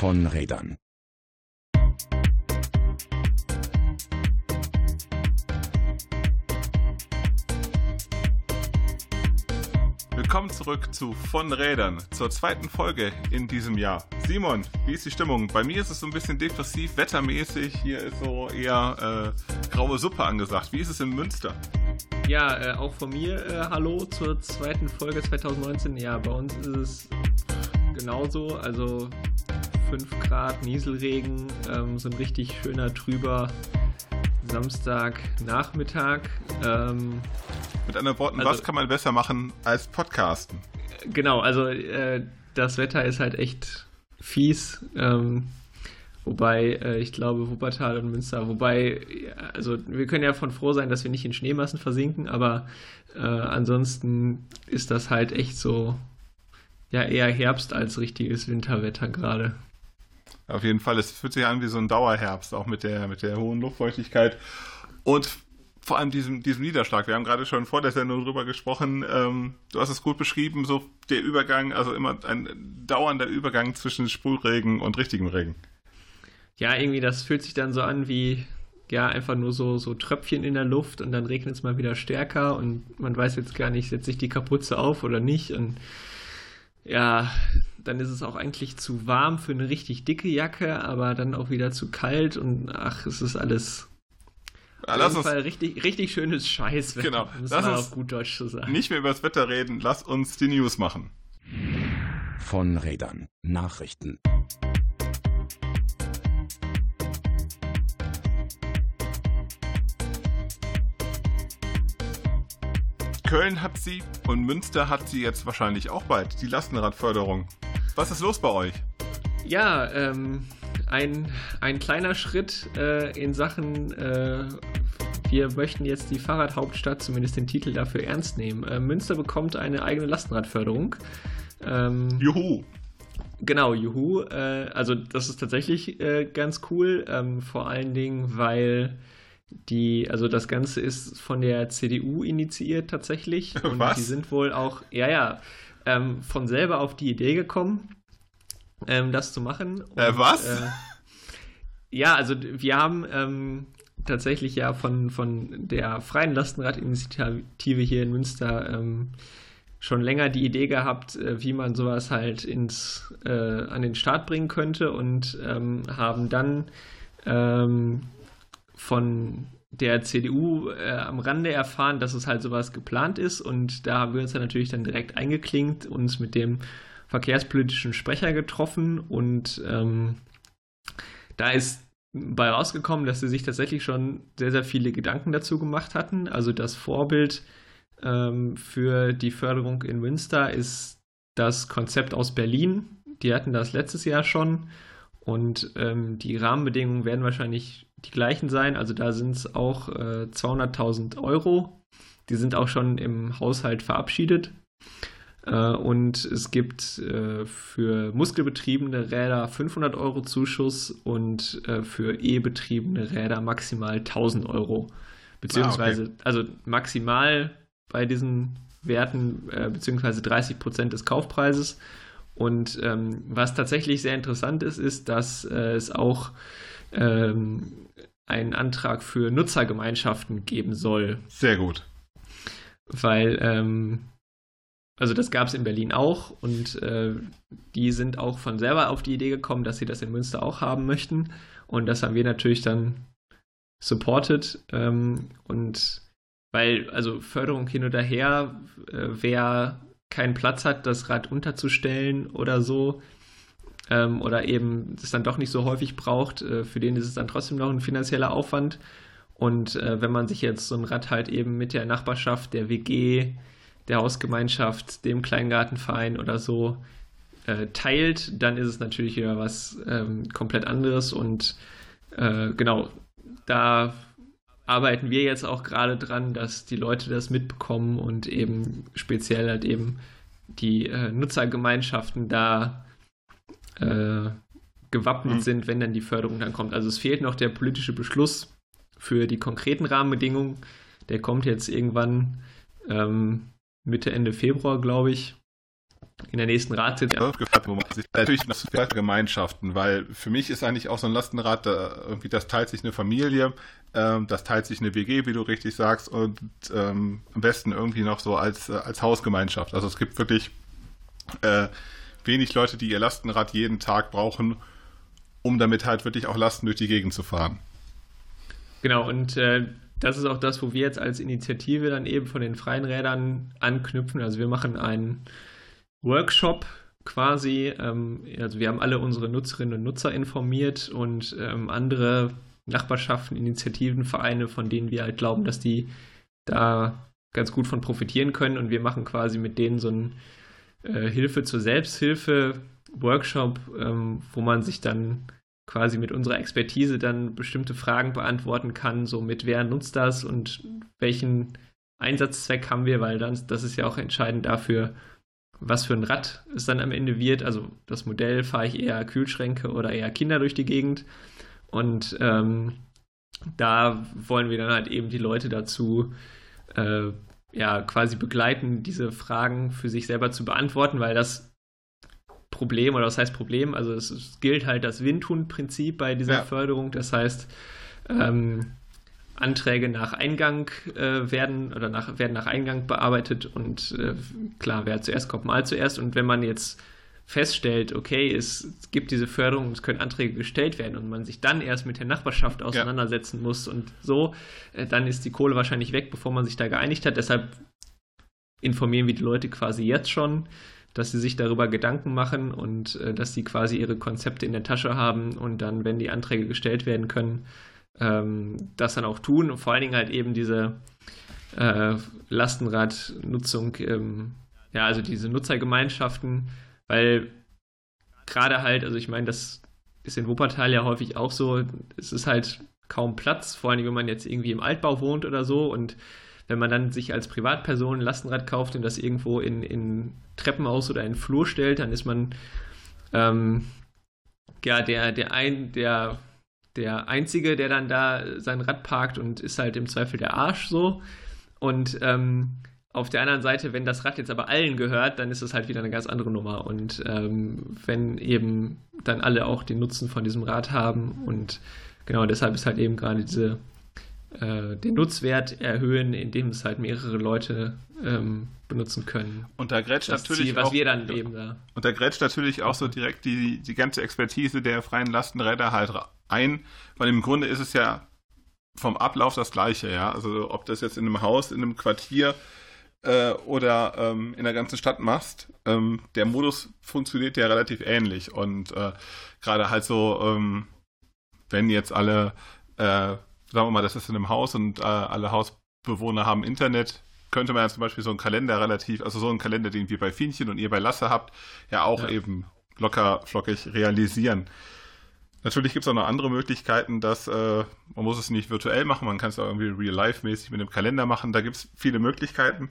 von Rädern. Willkommen zurück zu Von Rädern, zur zweiten Folge in diesem Jahr. Simon, wie ist die Stimmung? Bei mir ist es so ein bisschen depressiv, wettermäßig. Hier ist so eher äh, graue Suppe angesagt. Wie ist es in Münster? Ja, äh, auch von mir äh, Hallo zur zweiten Folge 2019. Ja, bei uns ist es genauso. Also 5 Grad, Nieselregen, ähm, so ein richtig schöner, trüber Samstagnachmittag. Ähm, Mit anderen Worten, also, was kann man besser machen als Podcasten? Genau, also äh, das Wetter ist halt echt fies. Ähm, wobei, äh, ich glaube, Wuppertal und Münster, wobei, also wir können ja von froh sein, dass wir nicht in Schneemassen versinken, aber äh, ansonsten ist das halt echt so, ja, eher Herbst als richtiges Winterwetter gerade. Auf jeden Fall, es fühlt sich an wie so ein Dauerherbst, auch mit der, mit der hohen Luftfeuchtigkeit. Und vor allem diesem, diesem Niederschlag. Wir haben gerade schon vor der Sendung drüber gesprochen. Ähm, du hast es gut beschrieben, so der Übergang, also immer ein dauernder Übergang zwischen Sprühregen und richtigem Regen. Ja, irgendwie, das fühlt sich dann so an wie, ja, einfach nur so, so Tröpfchen in der Luft und dann regnet es mal wieder stärker und man weiß jetzt gar nicht, setze ich die Kapuze auf oder nicht. Und ja, dann ist es auch eigentlich zu warm für eine richtig dicke Jacke, aber dann auch wieder zu kalt und ach, es ist alles ja, auf jeden Fall richtig, richtig schönes Scheißwetter. Genau. Lass man auf gut Deutsch zu sagen. Nicht mehr über das Wetter reden, lass uns die News machen. Von Rädern. Nachrichten. Köln hat sie und Münster hat sie jetzt wahrscheinlich auch bald, die Lastenradförderung. Was ist los bei euch? Ja, ähm, ein, ein kleiner Schritt äh, in Sachen, äh, wir möchten jetzt die Fahrradhauptstadt, zumindest den Titel dafür ernst nehmen. Äh, Münster bekommt eine eigene Lastenradförderung. Ähm, juhu! Genau, juhu. Äh, also das ist tatsächlich äh, ganz cool, ähm, vor allen Dingen, weil die, also das Ganze ist von der CDU initiiert tatsächlich. Und Was? die sind wohl auch, ja, ja, ähm, von selber auf die Idee gekommen, ähm, das zu machen. Und, äh, was? Äh, ja, also wir haben ähm, tatsächlich ja von, von der Freien Lastenradinitiative hier in Münster ähm, schon länger die Idee gehabt, äh, wie man sowas halt ins, äh, an den Start bringen könnte und ähm, haben dann ähm, von der CDU äh, am Rande erfahren, dass es halt sowas geplant ist und da haben wir uns dann natürlich dann direkt eingeklinkt, uns mit dem verkehrspolitischen Sprecher getroffen und ähm, da ist bei rausgekommen, dass sie sich tatsächlich schon sehr, sehr viele Gedanken dazu gemacht hatten. Also das Vorbild ähm, für die Förderung in Münster ist das Konzept aus Berlin. Die hatten das letztes Jahr schon und ähm, die Rahmenbedingungen werden wahrscheinlich die gleichen sein. Also da sind es auch äh, 200.000 Euro. Die sind auch schon im Haushalt verabschiedet. Äh, und es gibt äh, für muskelbetriebene Räder 500 Euro Zuschuss und äh, für E-betriebene Räder maximal 1000 Euro. Beziehungsweise, ah, okay. also maximal bei diesen Werten, äh, beziehungsweise 30 Prozent des Kaufpreises. Und ähm, was tatsächlich sehr interessant ist, ist, dass äh, es auch ähm, einen Antrag für Nutzergemeinschaften geben soll. Sehr gut. Weil, ähm, also das gab es in Berlin auch und äh, die sind auch von selber auf die Idee gekommen, dass sie das in Münster auch haben möchten. Und das haben wir natürlich dann supported. Ähm, und weil, also Förderung hin oder her, äh, wer keinen Platz hat, das Rad unterzustellen oder so, ähm, oder eben es dann doch nicht so häufig braucht, äh, für den ist es dann trotzdem noch ein finanzieller Aufwand. Und äh, wenn man sich jetzt so ein Rad halt eben mit der Nachbarschaft, der WG, der Hausgemeinschaft, dem Kleingartenverein oder so äh, teilt, dann ist es natürlich wieder was ähm, komplett anderes. Und äh, genau, da arbeiten wir jetzt auch gerade dran, dass die Leute das mitbekommen und eben speziell halt eben die äh, Nutzergemeinschaften da äh, gewappnet mhm. sind, wenn dann die Förderung dann kommt. Also es fehlt noch der politische Beschluss für die konkreten Rahmenbedingungen. Der kommt jetzt irgendwann ähm, Mitte, Ende Februar, glaube ich. in der nächsten Ratssitzung. Natürlich Gemeinschaften, weil für mich ist eigentlich auch so ein Lastenrad, irgendwie das teilt sich eine Familie, ähm, das teilt sich eine WG, wie du richtig sagst, und ähm, am besten irgendwie noch so als, äh, als Hausgemeinschaft. Also es gibt wirklich äh, wenig Leute, die ihr Lastenrad jeden Tag brauchen, um damit halt wirklich auch Lasten durch die Gegend zu fahren. Genau, und äh, das ist auch das, wo wir jetzt als Initiative dann eben von den freien Rädern anknüpfen. Also wir machen einen Workshop quasi. Ähm, also wir haben alle unsere Nutzerinnen und Nutzer informiert und ähm, andere Nachbarschaften, Initiativen, Vereine, von denen wir halt glauben, dass die da ganz gut von profitieren können. Und wir machen quasi mit denen so einen äh, Hilfe zur Selbsthilfe Workshop, ähm, wo man sich dann quasi mit unserer Expertise dann bestimmte Fragen beantworten kann, so mit wer nutzt das und welchen Einsatzzweck haben wir, weil dann, das ist ja auch entscheidend dafür, was für ein Rad es dann am Ende wird. Also das Modell fahre ich eher Kühlschränke oder eher Kinder durch die Gegend. Und ähm, da wollen wir dann halt eben die Leute dazu äh, ja quasi begleiten, diese Fragen für sich selber zu beantworten, weil das Problem, oder was heißt Problem? Also es, es gilt halt das Windhund-Prinzip bei dieser ja. Förderung. Das heißt, ähm, Anträge nach Eingang äh, werden oder nach, werden nach Eingang bearbeitet und äh, klar, wer zuerst kommt, mal zuerst. Und wenn man jetzt feststellt, okay, es, gibt diese Förderung, es können Anträge gestellt werden und man sich dann erst mit der Nachbarschaft auseinandersetzen ja. muss und so, äh, dann ist die Kohle wahrscheinlich weg, bevor man sich da geeinigt hat. Deshalb informieren wir die Leute quasi jetzt schon dass sie sich darüber Gedanken machen und äh, dass sie quasi ihre Konzepte in der Tasche haben und dann, wenn die Anträge gestellt werden können, ähm, das dann auch tun und vor allen Dingen halt eben diese äh, Lastenradnutzung, ähm, ja, also diese Nutzergemeinschaften, weil gerade halt, also ich meine, das ist in Wuppertal ja häufig auch so, es ist halt kaum Platz, vor allem wenn man jetzt irgendwie im Altbau wohnt oder so und wenn man dann sich als Privatperson ein Lastenrad kauft und das irgendwo in, in Treppenhaus oder in Flur stellt, dann ist man ähm, ja der, der, ein, der, der Einzige, der dann da sein Rad parkt und ist halt im Zweifel der Arsch so. Und ähm, auf der anderen Seite, wenn das Rad jetzt aber allen gehört, dann ist es halt wieder eine ganz andere Nummer. Und ähm, wenn eben dann alle auch den Nutzen von diesem Rad haben und genau deshalb ist halt eben gerade diese äh, den Nutzwert erhöhen, indem es halt mehrere Leute ähm, benutzen können. Und da grätscht das natürlich Ziel, was auch, wir dann eben da. Und da grätscht natürlich auch so direkt die, die ganze Expertise der freien Lastenräder halt ein, weil im Grunde ist es ja vom Ablauf das gleiche, ja. Also ob das jetzt in einem Haus, in einem Quartier äh, oder ähm, in der ganzen Stadt machst, ähm, der Modus funktioniert ja relativ ähnlich. Und äh, gerade halt so, ähm, wenn jetzt alle äh, sagen wir mal, das ist in einem Haus und äh, alle Hausbewohner haben Internet, könnte man ja zum Beispiel so einen Kalender relativ, also so einen Kalender, den wir bei Fienchen und ihr bei Lasse habt, ja auch ja. eben locker flockig realisieren. Natürlich gibt es auch noch andere Möglichkeiten, dass äh, man muss es nicht virtuell machen, man kann es auch irgendwie real-life-mäßig mit einem Kalender machen. Da gibt es viele Möglichkeiten.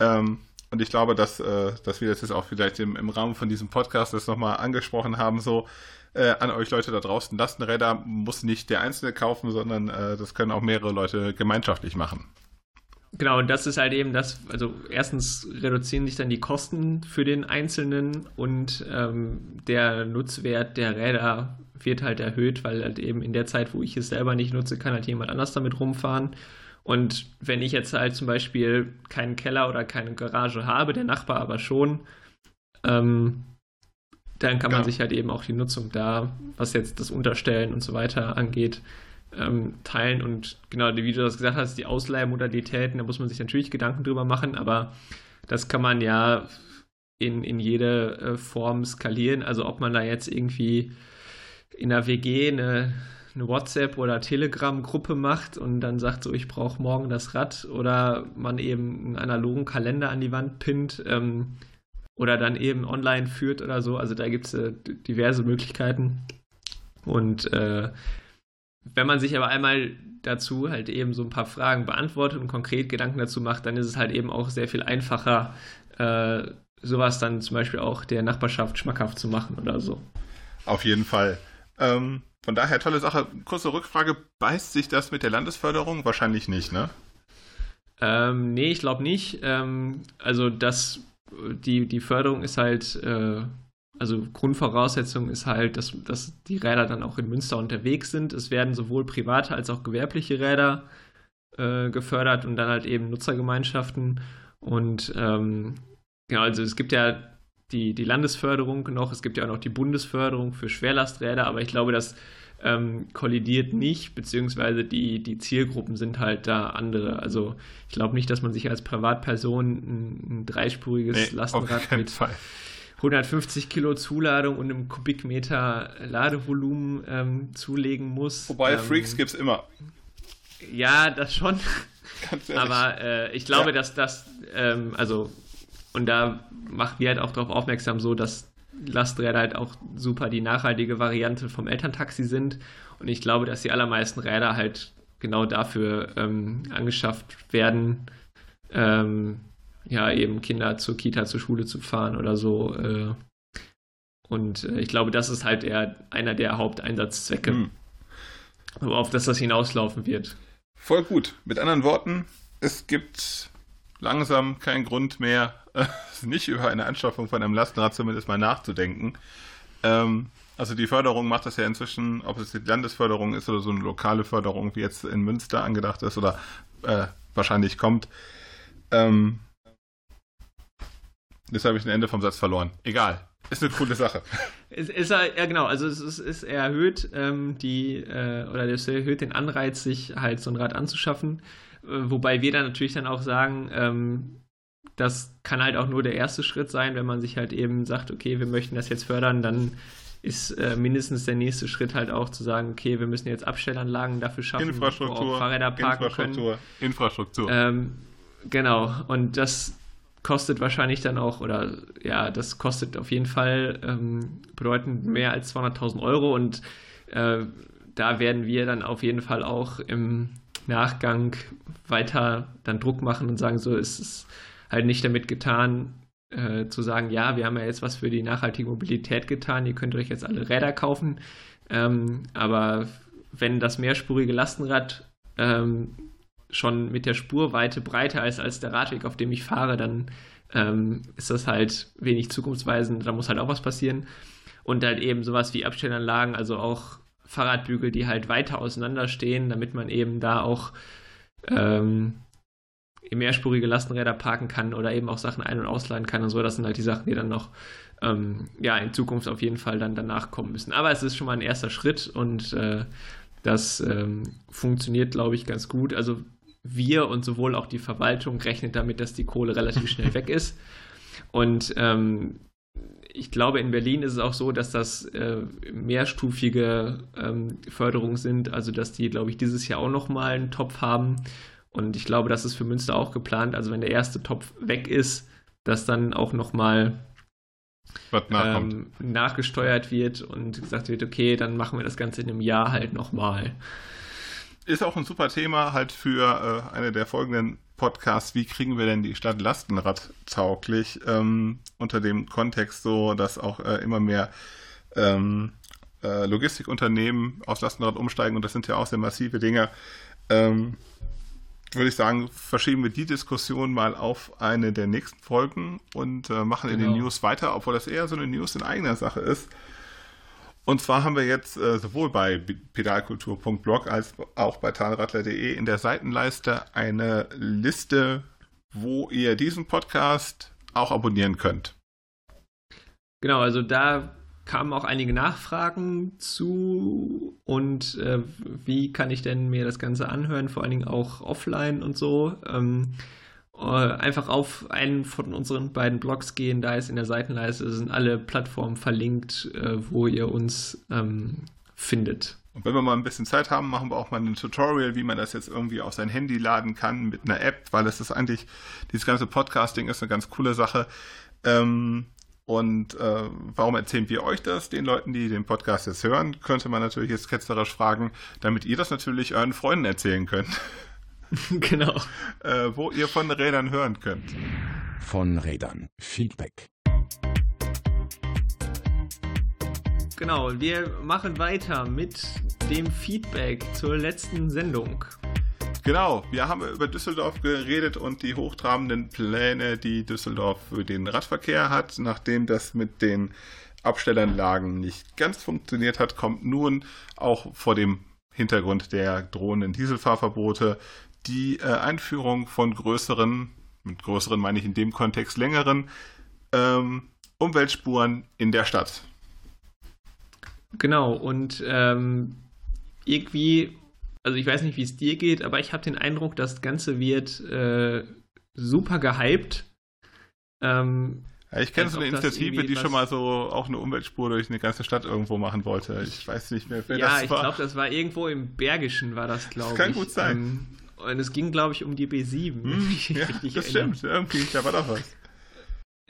Ähm, und ich glaube, dass, äh, dass wir das jetzt auch vielleicht im, im Rahmen von diesem Podcast das nochmal angesprochen haben, so äh, an euch Leute da draußen. Lastenräder muss nicht der Einzelne kaufen, sondern äh, das können auch mehrere Leute gemeinschaftlich machen. Genau, und das ist halt eben das, also erstens reduzieren sich dann die Kosten für den Einzelnen und ähm, der Nutzwert der Räder wird halt erhöht, weil halt eben in der Zeit, wo ich es selber nicht nutze, kann halt jemand anders damit rumfahren. Und wenn ich jetzt halt zum Beispiel keinen Keller oder keine Garage habe, der Nachbar aber schon, ähm, dann kann man ja. sich halt eben auch die Nutzung da, was jetzt das Unterstellen und so weiter angeht, ähm, teilen. Und genau, wie du das gesagt hast, die Ausleihmodalitäten, da muss man sich natürlich Gedanken drüber machen, aber das kann man ja in, in jede äh, Form skalieren. Also ob man da jetzt irgendwie in der WG eine, eine WhatsApp- oder Telegram-Gruppe macht und dann sagt so, ich brauche morgen das Rad oder man eben einen analogen Kalender an die Wand pinnt. Ähm, oder dann eben online führt oder so. Also da gibt es äh, diverse Möglichkeiten. Und äh, wenn man sich aber einmal dazu halt eben so ein paar Fragen beantwortet und konkret Gedanken dazu macht, dann ist es halt eben auch sehr viel einfacher, äh, sowas dann zum Beispiel auch der Nachbarschaft schmackhaft zu machen oder so. Auf jeden Fall. Ähm, von daher tolle Sache. Kurze Rückfrage, beißt sich das mit der Landesförderung? Wahrscheinlich nicht, ne? Ähm, nee, ich glaube nicht. Ähm, also das die, die Förderung ist halt, äh, also Grundvoraussetzung ist halt, dass, dass die Räder dann auch in Münster unterwegs sind. Es werden sowohl private als auch gewerbliche Räder äh, gefördert und dann halt eben Nutzergemeinschaften. Und ähm, genau, also es gibt ja die, die Landesförderung noch, es gibt ja auch noch die Bundesförderung für Schwerlasträder, aber ich glaube, das ähm, kollidiert nicht, beziehungsweise die, die Zielgruppen sind halt da andere. Also ich glaube nicht, dass man sich als Privatperson ein, ein dreispuriges nee, Lastenrad mit Fall. 150 Kilo Zuladung und einem Kubikmeter Ladevolumen ähm, zulegen muss. Wobei ähm, Freaks gibt es immer. Ja, das schon. Aber äh, ich glaube, ja. dass das, ähm, also, und da machen wir halt auch darauf aufmerksam, so dass Lasträder halt auch super die nachhaltige Variante vom Elterntaxi sind. Und ich glaube, dass die allermeisten Räder halt genau dafür ähm, angeschafft werden, ähm, ja, eben Kinder zur Kita, zur Schule zu fahren oder so. Äh, und äh, ich glaube, das ist halt eher einer der Haupteinsatzzwecke, mhm. auf das das hinauslaufen wird. Voll gut. Mit anderen Worten, es gibt langsam keinen Grund mehr, äh, nicht über eine Anschaffung von einem Lastenrad zumindest mal nachzudenken. Ähm, also die Förderung macht das ja inzwischen, ob es die Landesförderung ist oder so eine lokale Förderung, wie jetzt in Münster angedacht ist oder äh, wahrscheinlich kommt. Ähm, jetzt habe ich ein Ende vom Satz verloren. Egal. Ist eine coole Sache. Es ist ja genau, also es ist, ist erhöht ähm, die äh, oder es erhöht den Anreiz, sich halt so ein Rad anzuschaffen. Äh, wobei wir dann natürlich dann auch sagen, ähm, das kann halt auch nur der erste Schritt sein, wenn man sich halt eben sagt, okay, wir möchten das jetzt fördern, dann ist äh, mindestens der nächste Schritt halt auch zu sagen, okay, wir müssen jetzt Abstellanlagen dafür schaffen, Infrastruktur, wo auch Fahrräder parken Infrastruktur, können. Infrastruktur. Ähm, genau, und das kostet wahrscheinlich dann auch, oder ja, das kostet auf jeden Fall ähm, bedeutend mehr als 200.000 Euro. Und äh, da werden wir dann auf jeden Fall auch im Nachgang weiter dann Druck machen und sagen, so ist es halt nicht damit getan, äh, zu sagen, ja, wir haben ja jetzt was für die nachhaltige Mobilität getan, ihr könnt euch jetzt alle Räder kaufen. Ähm, aber wenn das mehrspurige Lastenrad ähm, schon mit der Spurweite breiter ist als der Radweg, auf dem ich fahre, dann ähm, ist das halt wenig zukunftsweisend, da muss halt auch was passieren. Und halt eben sowas wie Abstellanlagen, also auch Fahrradbügel, die halt weiter auseinander stehen, damit man eben da auch ähm, mehrspurige Lastenräder parken kann oder eben auch Sachen ein- und ausladen kann und so. Das sind halt die Sachen, die dann noch ähm, ja, in Zukunft auf jeden Fall dann danach kommen müssen. Aber es ist schon mal ein erster Schritt und äh, das ähm, funktioniert, glaube ich, ganz gut. Also wir und sowohl auch die Verwaltung rechnen damit, dass die Kohle relativ schnell weg ist. Und ähm, ich glaube, in Berlin ist es auch so, dass das äh, mehrstufige ähm, Förderungen sind, also dass die, glaube ich, dieses Jahr auch nochmal einen Topf haben. Und ich glaube, das ist für Münster auch geplant. Also wenn der erste Topf weg ist, dass dann auch nochmal ähm, nachgesteuert wird und gesagt wird, okay, dann machen wir das Ganze in einem Jahr halt nochmal. Ist auch ein super Thema halt für äh, eine der folgenden Podcasts. Wie kriegen wir denn die Stadt Lastenrad tauglich? Ähm, unter dem Kontext so, dass auch äh, immer mehr ähm, äh, Logistikunternehmen aufs Lastenrad umsteigen und das sind ja auch sehr massive Dinge. Ähm, würde ich sagen, verschieben wir die Diskussion mal auf eine der nächsten Folgen und äh, machen genau. in den genau. News weiter, obwohl das eher so eine News in eigener Sache ist. Und zwar haben wir jetzt äh, sowohl bei pedalkultur.blog als auch bei talradler.de in der Seitenleiste eine Liste, wo ihr diesen Podcast auch abonnieren könnt. Genau, also da kamen auch einige Nachfragen zu und äh, wie kann ich denn mir das Ganze anhören, vor allen Dingen auch offline und so. Ähm, äh, einfach auf einen von unseren beiden Blogs gehen, da ist in der Seitenleiste sind alle Plattformen verlinkt, äh, wo ihr uns ähm, findet. Und wenn wir mal ein bisschen Zeit haben, machen wir auch mal ein Tutorial, wie man das jetzt irgendwie auf sein Handy laden kann mit einer App, weil es ist eigentlich, dieses ganze Podcasting ist eine ganz coole Sache. Ähm, und äh, warum erzählen wir euch das? Den Leuten, die den Podcast jetzt hören, könnte man natürlich jetzt ketzerisch fragen, damit ihr das natürlich euren Freunden erzählen könnt. genau. Äh, wo ihr von Rädern hören könnt. Von Rädern. Feedback. Genau, wir machen weiter mit dem Feedback zur letzten Sendung. Genau, wir haben über Düsseldorf geredet und die hochtrabenden Pläne, die Düsseldorf für den Radverkehr hat. Nachdem das mit den Abstellanlagen nicht ganz funktioniert hat, kommt nun auch vor dem Hintergrund der drohenden Dieselfahrverbote die äh, Einführung von größeren, mit größeren meine ich in dem Kontext längeren, ähm, Umweltspuren in der Stadt. Genau, und ähm, irgendwie, also ich weiß nicht, wie es dir geht, aber ich habe den Eindruck, das Ganze wird äh, super gehypt. Ähm, ja, ich kenne so eine Initiative, die schon mal so auch eine Umweltspur durch eine ganze Stadt irgendwo machen wollte. Ich weiß nicht mehr, wer ja, das war. Ja, ich glaube, das war irgendwo im Bergischen, war das, glaube ich. Das kann gut sein. Ähm, und es ging, glaube ich, um die B7. Hm, ja, das erinnere. stimmt. Irgendwie, da war doch was.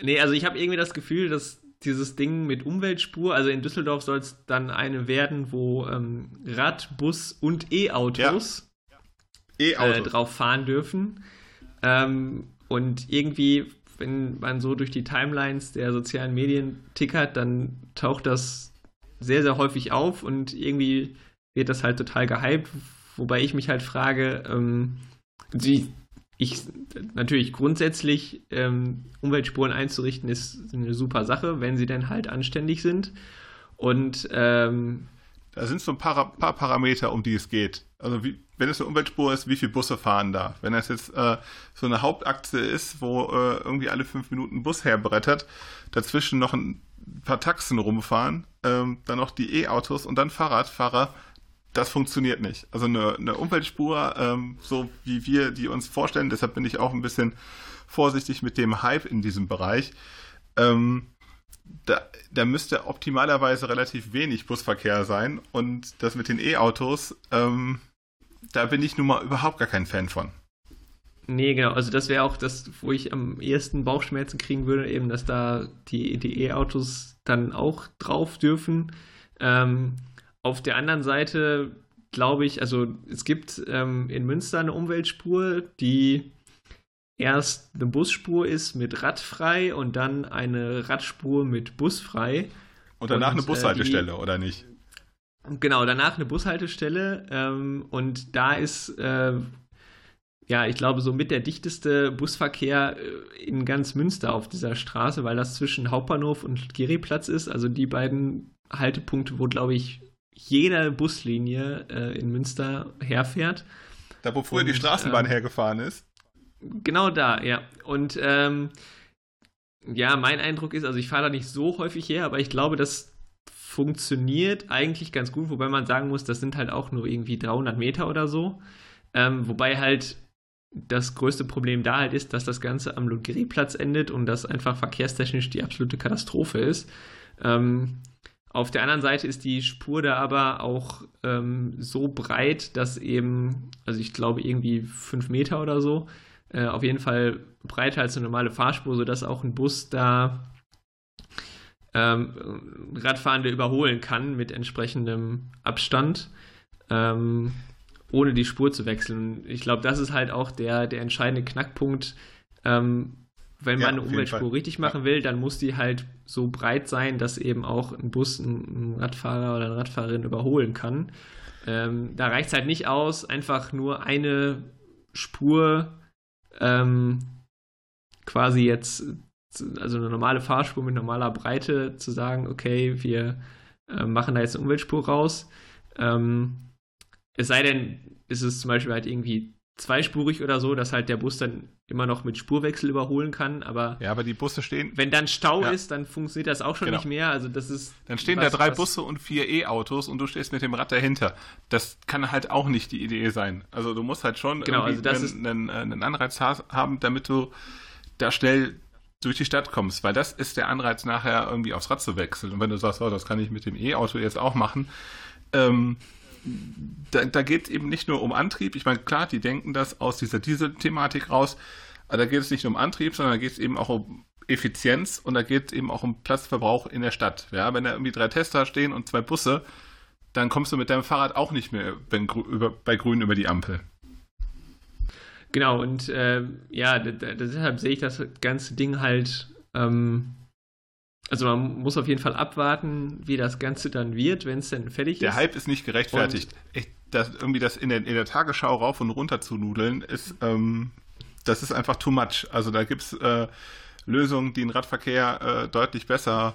Nee, also ich habe irgendwie das Gefühl, dass dieses Ding mit Umweltspur, also in Düsseldorf soll es dann eine werden, wo ähm, Rad, Bus und E-Autos ja. e äh, drauf fahren dürfen. Ähm, und irgendwie, wenn man so durch die Timelines der sozialen Medien tickert, dann taucht das sehr, sehr häufig auf und irgendwie wird das halt total gehypt, wobei ich mich halt frage, ähm, die, ich natürlich grundsätzlich ähm, Umweltspuren einzurichten ist eine super Sache, wenn sie denn halt anständig sind. Und ähm, da sind so ein paar, paar, Parameter, um die es geht. Also wie, wenn es eine Umweltspur ist, wie viele Busse fahren da? Wenn das jetzt äh, so eine Hauptachse ist, wo äh, irgendwie alle fünf Minuten ein Bus herbrettert, dazwischen noch ein paar Taxen rumfahren, ähm, dann noch die E-Autos und dann Fahrradfahrer, das funktioniert nicht. Also eine, eine Umweltspur, ähm, so wie wir die uns vorstellen, deshalb bin ich auch ein bisschen vorsichtig mit dem Hype in diesem Bereich. Ähm, da, da, müsste optimalerweise relativ wenig Busverkehr sein und das mit den E-Autos, ähm, da bin ich nun mal überhaupt gar kein Fan von. Nee, genau. Also das wäre auch das, wo ich am ehesten Bauchschmerzen kriegen würde, eben, dass da die E-Autos dann auch drauf dürfen. Ähm, auf der anderen Seite glaube ich, also es gibt ähm, in Münster eine Umweltspur, die erst eine Busspur ist mit radfrei und dann eine Radspur mit busfrei. Und danach und, eine Bushaltestelle, äh, die, oder nicht? Genau, danach eine Bushaltestelle. Ähm, und da ist, äh, ja, ich glaube, so mit der dichteste Busverkehr äh, in ganz Münster auf dieser Straße, weil das zwischen Hauptbahnhof und Geriplatz ist. Also die beiden Haltepunkte, wo, glaube ich, jede Buslinie äh, in Münster herfährt. Da, wo früher und, die Straßenbahn äh, hergefahren ist? Genau da, ja. Und ähm, ja, mein Eindruck ist, also ich fahre da nicht so häufig her, aber ich glaube, das funktioniert eigentlich ganz gut, wobei man sagen muss, das sind halt auch nur irgendwie 300 Meter oder so. Ähm, wobei halt das größte Problem da halt ist, dass das Ganze am Ludgeriplatz endet und das einfach verkehrstechnisch die absolute Katastrophe ist. Ähm, auf der anderen Seite ist die Spur da aber auch ähm, so breit, dass eben, also ich glaube irgendwie fünf Meter oder so, äh, auf jeden Fall breiter als eine normale Fahrspur, sodass auch ein Bus da ähm, Radfahrende überholen kann mit entsprechendem Abstand, ähm, ohne die Spur zu wechseln. Ich glaube, das ist halt auch der, der entscheidende Knackpunkt, ähm, wenn man ja, eine Umweltspur richtig machen will, dann muss die halt so breit sein, dass eben auch ein Bus einen Radfahrer oder eine Radfahrerin überholen kann. Ähm, da reicht es halt nicht aus, einfach nur eine Spur ähm, quasi jetzt, also eine normale Fahrspur mit normaler Breite zu sagen, okay, wir äh, machen da jetzt eine Umweltspur raus. Ähm, es sei denn, ist es zum Beispiel halt irgendwie zweispurig oder so, dass halt der Bus dann immer noch mit Spurwechsel überholen kann, aber ja, aber die Busse stehen. Wenn dann Stau ja. ist, dann funktioniert das auch schon genau. nicht mehr. Also das ist. Dann stehen was, da drei Busse und vier E-Autos und du stehst mit dem Rad dahinter. Das kann halt auch nicht die Idee sein. Also du musst halt schon genau, also einen, einen, einen Anreiz haben, damit du da schnell durch die Stadt kommst, weil das ist der Anreiz nachher irgendwie aufs Rad zu wechseln. Und wenn du sagst, oh, das kann ich mit dem E-Auto jetzt auch machen, ähm, da, da geht es eben nicht nur um Antrieb. Ich meine, klar, die denken das aus dieser Diesel-Thematik raus, aber da geht es nicht nur um Antrieb, sondern da geht es eben auch um Effizienz und da geht es eben auch um Platzverbrauch in der Stadt. Ja, wenn da irgendwie drei Tester stehen und zwei Busse, dann kommst du mit deinem Fahrrad auch nicht mehr wenn, über, bei Grün über die Ampel. Genau, und äh, ja, deshalb sehe ich das ganze Ding halt ähm, also man muss auf jeden Fall abwarten, wie das Ganze dann wird, wenn es denn fertig Der ist. Der Hype ist nicht gerechtfertigt. Ich, das irgendwie das in der, in der Tagesschau rauf und runter zu nudeln, ist, ähm, das ist einfach too much. Also da gibt's äh, Lösungen, die den Radverkehr äh, deutlich besser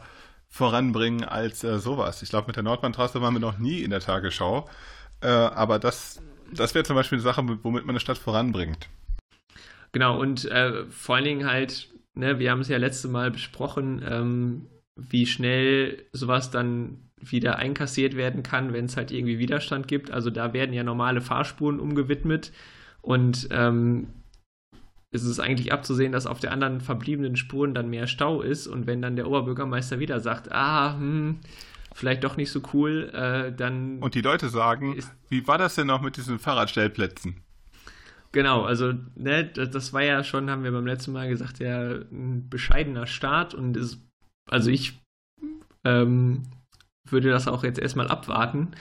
voranbringen als äh, sowas. Ich glaube, mit der Nordbahntrasse waren wir noch nie in der Tagesschau. Äh, aber das, das wäre zum Beispiel eine Sache, womit man eine Stadt voranbringt. Genau, und äh, vor allen Dingen halt, ne, wir haben es ja letzte Mal besprochen, ähm, wie schnell sowas dann wieder einkassiert werden kann, wenn es halt irgendwie Widerstand gibt. Also da werden ja normale Fahrspuren umgewidmet und ähm, ist es eigentlich abzusehen, dass auf der anderen verbliebenen Spuren dann mehr Stau ist und wenn dann der Oberbürgermeister wieder sagt, ah, hm, vielleicht doch nicht so cool, äh, dann. Und die Leute sagen, ist, wie war das denn noch mit diesen Fahrradstellplätzen? Genau, also ne, das, war ja schon, haben wir beim letzten Mal gesagt, ja ein bescheidener Start und ist, also ich ähm, würde das auch jetzt erstmal abwarten,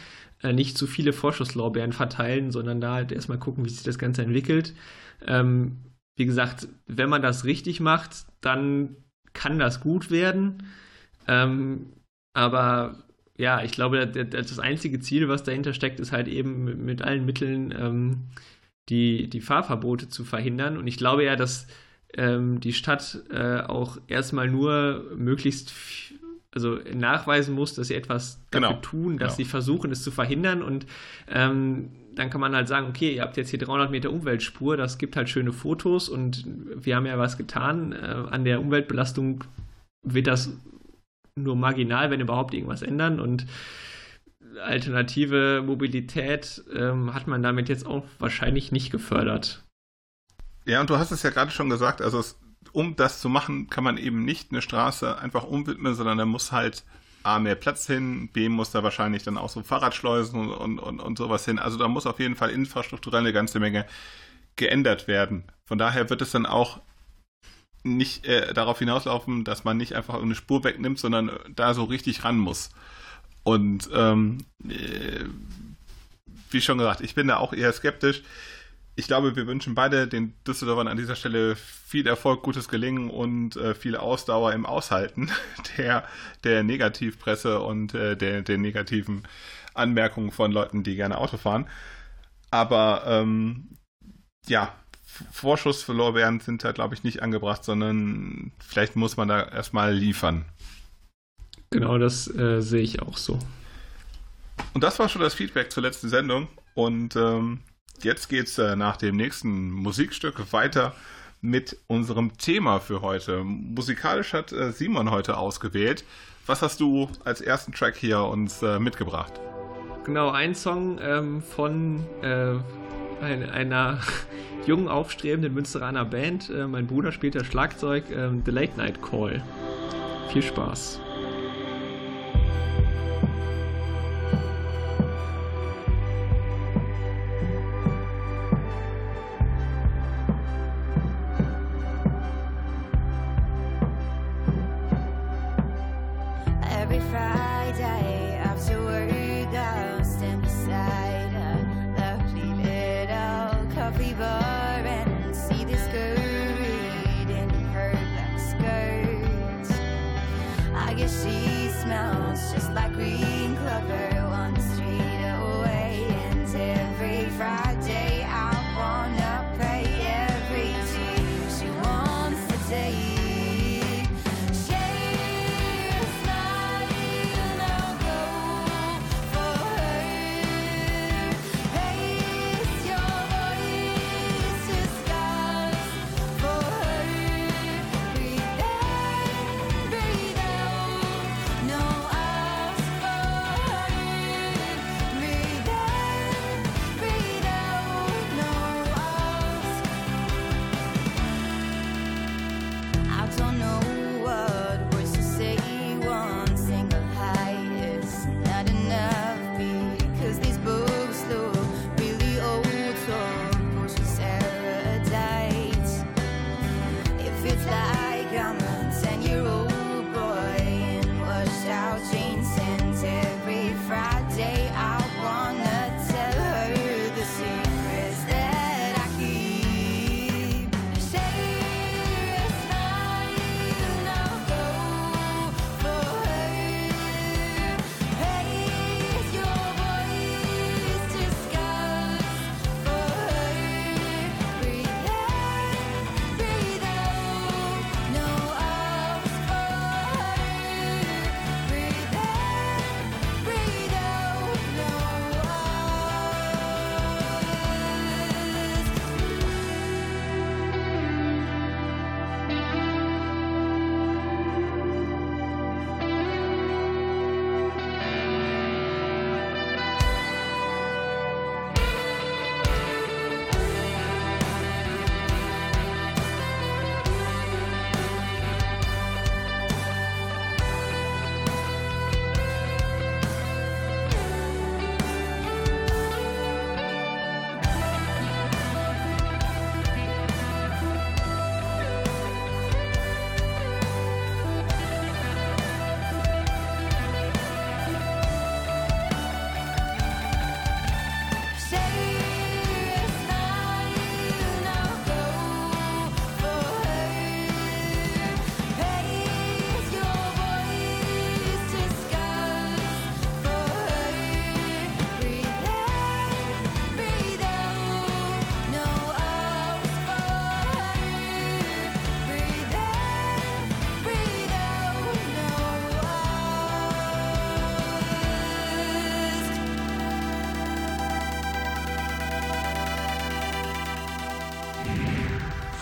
äh, nicht zu viele Vorschusslorbeeren verteilen, sondern da halt erstmal gucken, wie sich das Ganze entwickelt. Ähm, wie gesagt, wenn man das richtig macht, dann kann das gut werden. Ähm, aber ja, ich glaube, das einzige Ziel, was dahinter steckt, ist halt eben mit allen Mitteln ähm, die, die Fahrverbote zu verhindern. Und ich glaube ja, dass ähm, die Stadt äh, auch erstmal nur möglichst also nachweisen muss, dass sie etwas dafür genau. tun, dass genau. sie versuchen, es zu verhindern. Und ähm, dann kann man halt sagen, okay, ihr habt jetzt hier 300 Meter Umweltspur, das gibt halt schöne Fotos und wir haben ja was getan. Äh, an der Umweltbelastung wird das nur marginal, wenn überhaupt irgendwas ändern und alternative Mobilität ähm, hat man damit jetzt auch wahrscheinlich nicht gefördert. Ja, und du hast es ja gerade schon gesagt, also es um das zu machen, kann man eben nicht eine Straße einfach umwidmen, sondern da muss halt A, mehr Platz hin, B, muss da wahrscheinlich dann auch so Fahrradschleusen und, und, und sowas hin. Also da muss auf jeden Fall infrastrukturell eine ganze Menge geändert werden. Von daher wird es dann auch nicht äh, darauf hinauslaufen, dass man nicht einfach eine Spur wegnimmt, sondern da so richtig ran muss. Und ähm, äh, wie schon gesagt, ich bin da auch eher skeptisch ich glaube, wir wünschen beide den Düsseldorfern an dieser Stelle viel Erfolg, gutes Gelingen und äh, viel Ausdauer im Aushalten der, der Negativpresse und äh, der, der negativen Anmerkungen von Leuten, die gerne Auto fahren. Aber ähm, ja, Vorschuss für Lorbeeren sind da, glaube ich, nicht angebracht, sondern vielleicht muss man da erstmal liefern. Genau, das äh, sehe ich auch so. Und das war schon das Feedback zur letzten Sendung. Und ähm, jetzt geht's äh, nach dem nächsten Musikstück weiter mit unserem Thema für heute. Musikalisch hat äh, Simon heute ausgewählt. Was hast du als ersten Track hier uns äh, mitgebracht? Genau, ein Song ähm, von äh, ein, einer jungen, aufstrebenden Münsteraner Band. Äh, mein Bruder spielt das Schlagzeug, ähm, The Late Night Call. Viel Spaß.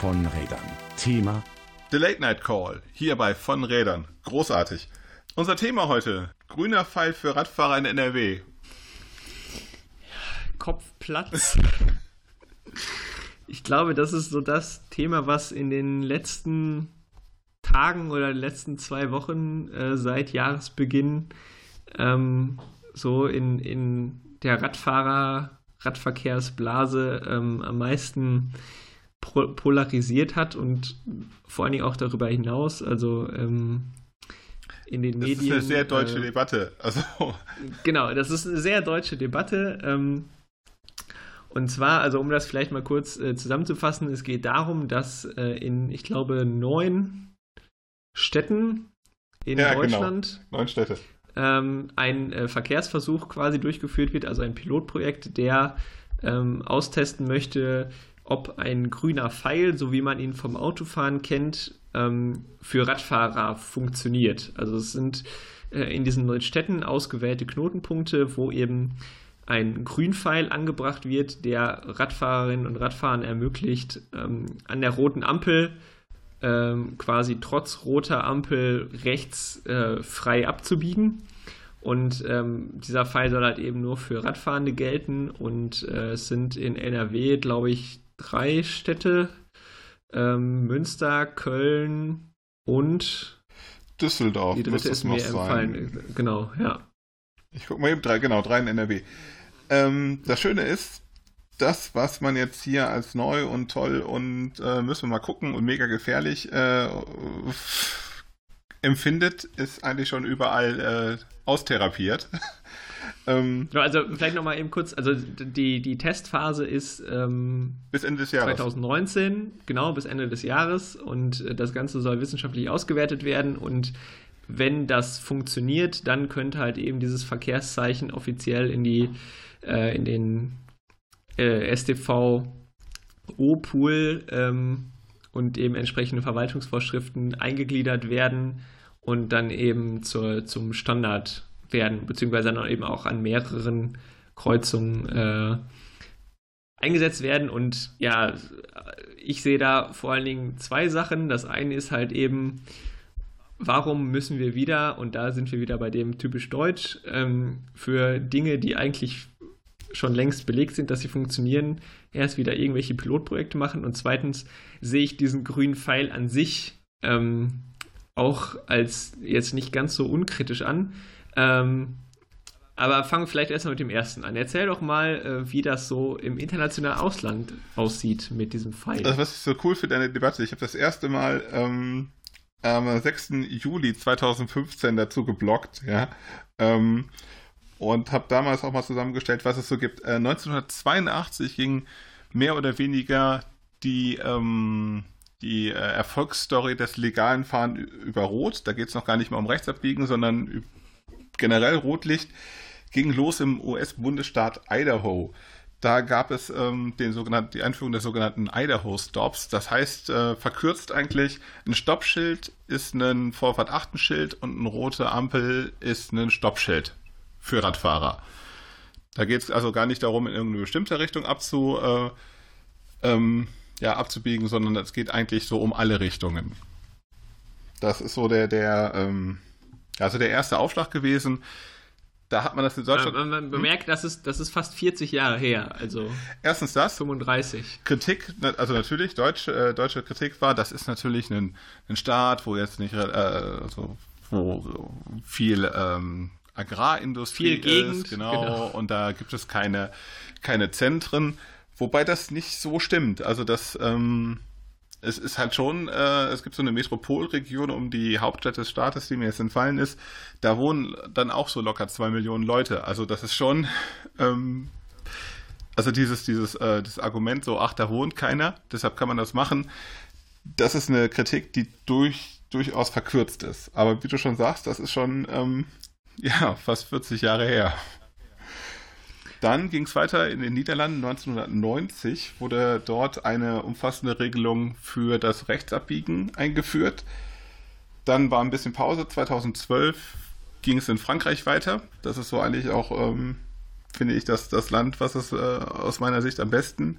Von Rädern. Thema The Late Night Call, hier bei von Rädern. Großartig. Unser Thema heute, grüner Pfeil für Radfahrer in NRW. Kopfplatz. ich glaube, das ist so das Thema, was in den letzten Tagen oder den letzten zwei Wochen äh, seit Jahresbeginn ähm, so in, in der Radfahrer, Radverkehrsblase ähm, am meisten polarisiert hat und vor allen Dingen auch darüber hinaus, also ähm, in den das Medien. Das ist eine sehr deutsche äh, Debatte. Also. Genau, das ist eine sehr deutsche Debatte. Ähm, und zwar, also um das vielleicht mal kurz äh, zusammenzufassen, es geht darum, dass äh, in, ich glaube, neun Städten in Ja, genau. Deutschland Neun Städte. ähm, ein äh, Verkehrsversuch quasi durchgeführt wird, also ein Pilotprojekt, der ähm, austesten möchte, ob ein grüner Pfeil, so wie man ihn vom Autofahren kennt, ähm, für Radfahrer funktioniert. Also es sind äh, in diesen neuen Städten ausgewählte Knotenpunkte, wo eben ein Grünpfeil angebracht wird, der Radfahrerinnen und Radfahrern ermöglicht, ähm, an der roten Ampel ähm, quasi trotz roter Ampel rechts äh, frei abzubiegen. Und ähm, dieser Pfeil soll halt eben nur für Radfahrende gelten. Und äh, es sind in NRW, glaube ich, drei Städte. Ähm, Münster, Köln und Düsseldorf die dritte ist mir empfallen. Genau, ja. Ich guck mal eben drei, genau, drei in NRW. Ähm, das Schöne ist, das, was man jetzt hier als neu und toll und äh, müssen wir mal gucken und mega gefährlich äh, empfindet, ist eigentlich schon überall äh, austherapiert. ähm, Genau, Also vielleicht nochmal eben kurz, also die, die Testphase ist ähm, bis Ende des Jahres. 2019, genau, bis Ende des Jahres und äh, das Ganze soll wissenschaftlich ausgewertet werden und wenn das funktioniert, dann könnte halt eben dieses Verkehrszeichen offiziell in die äh, in den äh, STV O-Pool ähm, und eben entsprechende Verwaltungsvorschriften eingegliedert werden und dann eben zur, zum Standard werden, beziehungsweise dann eben auch an mehreren Kreuzungen äh, eingesetzt werden. Und ja, ich sehe da vor allen Dingen zwei Sachen. Das eine ist halt eben, warum müssen wir wieder, und da sind wir wieder bei dem typisch Deutsch, ähm, für Dinge, die eigentlich schon längst belegt sind, dass sie funktionieren, erst wieder irgendwelche Pilotprojekte machen. Und zweitens sehe ich diesen grünen Pfeil an sich ähm, auch als jetzt nicht ganz so unkritisch an. Ähm, aber fangen wir vielleicht erstmal mit dem ersten an. Erzähl doch mal, äh, wie das so im internationalen Ausland aussieht mit diesem Pfeil. Also was ich so cool finde an der Debatte, ich habe das erste Mal ähm, am 6. Juli 2015 dazu geblockt, ja, ähm, und habe damals auch mal zusammengestellt, was es so gibt. Äh, 1982 ging mehr oder weniger die, ähm, die äh, Erfolgsstory des legalen Fahren über Rot, da geht es noch gar nicht mehr um Rechtsabbiegen, sondern generell Rotlicht, ging los im US-Bundesstaat Idaho. Da gab es ähm, den sogenannten, die Einführung der sogenannten Idaho-Stops. Das heißt, äh, verkürzt eigentlich, ein Stoppschild ist ein Vorfahrt-Achtenschild und eine rote Ampel ist ein Stoppschild für Radfahrer. Da geht es also gar nicht darum, in irgendeine bestimmte Richtung abzu, äh, ähm, ja, abzubiegen, sondern es geht eigentlich so um alle Richtungen. Das ist so der, der, ähm, also der erste Aufschlag gewesen. Da hat man das in Deutschland. Man, man bemerkt, das ist, das ist fast 40 Jahre her, also Erstens das. 35. Kritik, also natürlich, deutsche, äh, deutsche Kritik war, das ist natürlich ein, ein Staat, wo jetzt nicht, äh, also, wo viel ähm, Agrarindustrie Viel Gegend, ist, genau, genau. und da gibt es keine, keine Zentren, wobei das nicht so stimmt. Also das, ähm, es ist halt schon, äh, es gibt so eine Metropolregion um die Hauptstadt des Staates, die mir jetzt entfallen ist, da wohnen dann auch so locker zwei Millionen Leute. Also das ist schon, ähm, also dieses, dieses äh, das Argument so, ach, da wohnt keiner, deshalb kann man das machen, das ist eine Kritik, die durch, durchaus verkürzt ist. Aber wie du schon sagst, das ist schon, ähm, ja, fast 40 Jahre her. Dann ging es weiter in den Niederlanden. 1990 wurde dort eine umfassende Regelung für das Rechtsabbiegen eingeführt. Dann war ein bisschen Pause. 2012 ging es in Frankreich weiter. Das ist so eigentlich auch, ähm, finde ich, das, das Land, was es äh, aus meiner Sicht am besten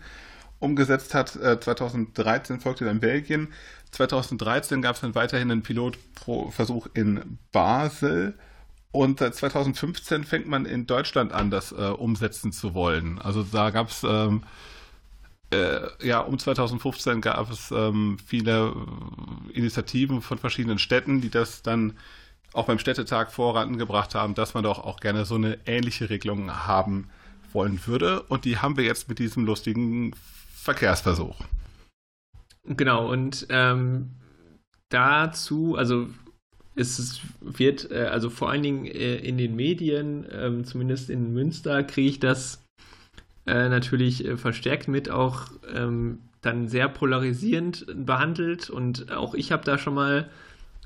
umgesetzt hat. 2013 folgte dann Belgien. 2013 gab es dann weiterhin einen Pilotversuch in Basel. Und seit 2015 fängt man in Deutschland an, das äh, umsetzen zu wollen. Also da gab es, ähm, äh, ja, um 2015 gab es ähm, viele Initiativen von verschiedenen Städten, die das dann auch beim Städtetag vorangebracht haben, dass man doch auch gerne so eine ähnliche Regelung haben wollen würde. Und die haben wir jetzt mit diesem lustigen Verkehrsversuch. Genau, und ähm, dazu, also es wird, äh, also vor allen Dingen äh, in den Medien, ähm, zumindest in Münster, kriege ich das äh, natürlich verstärkt mit, auch ähm, dann sehr polarisierend behandelt. Und auch ich habe da schon mal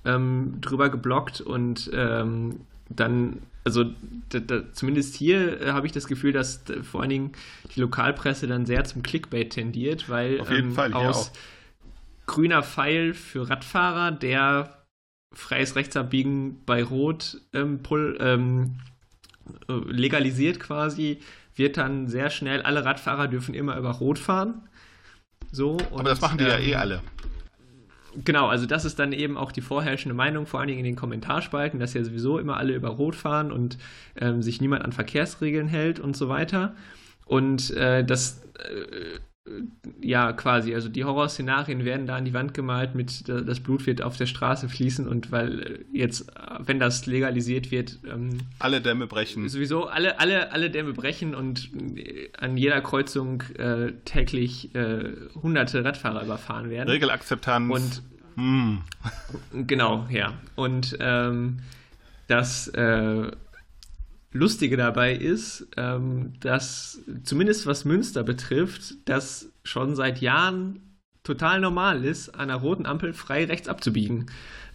ähm, drüber geblockt und ähm, dann, also da, da, zumindest hier äh, habe ich das Gefühl, dass vor allen Dingen die Lokalpresse dann sehr zum Clickbait tendiert, weil Auf jeden Fall, aus grüner Pfeil für Radfahrer, der freies Rechtsabbiegen bei Rot ähm, pull, ähm, äh, legalisiert quasi, wird dann sehr schnell, alle Radfahrer dürfen immer über Rot fahren. So, und, Aber das machen die ähm, ja eh alle. Genau, also das ist dann eben auch die vorherrschende Meinung, vor allen Dingen in den Kommentarspalten, dass ja sowieso immer alle über Rot fahren und ähm, sich niemand an Verkehrsregeln hält und so weiter. Und äh, das äh, ja, quasi. Also die Horrorszenarien werden da an die Wand gemalt mit, das Blut wird auf der Straße fließen und weil jetzt, wenn das legalisiert wird, ähm, alle Dämme brechen. Sowieso alle, alle, alle Dämme brechen und an jeder Kreuzung äh, täglich äh, hunderte Radfahrer überfahren werden. Regelakzeptanz. Und hm. genau, ja. Und ähm, das äh, Lustige dabei ist, ähm, dass zumindest was Münster betrifft, das schon seit Jahren total normal ist, an einer roten Ampel frei rechts abzubiegen.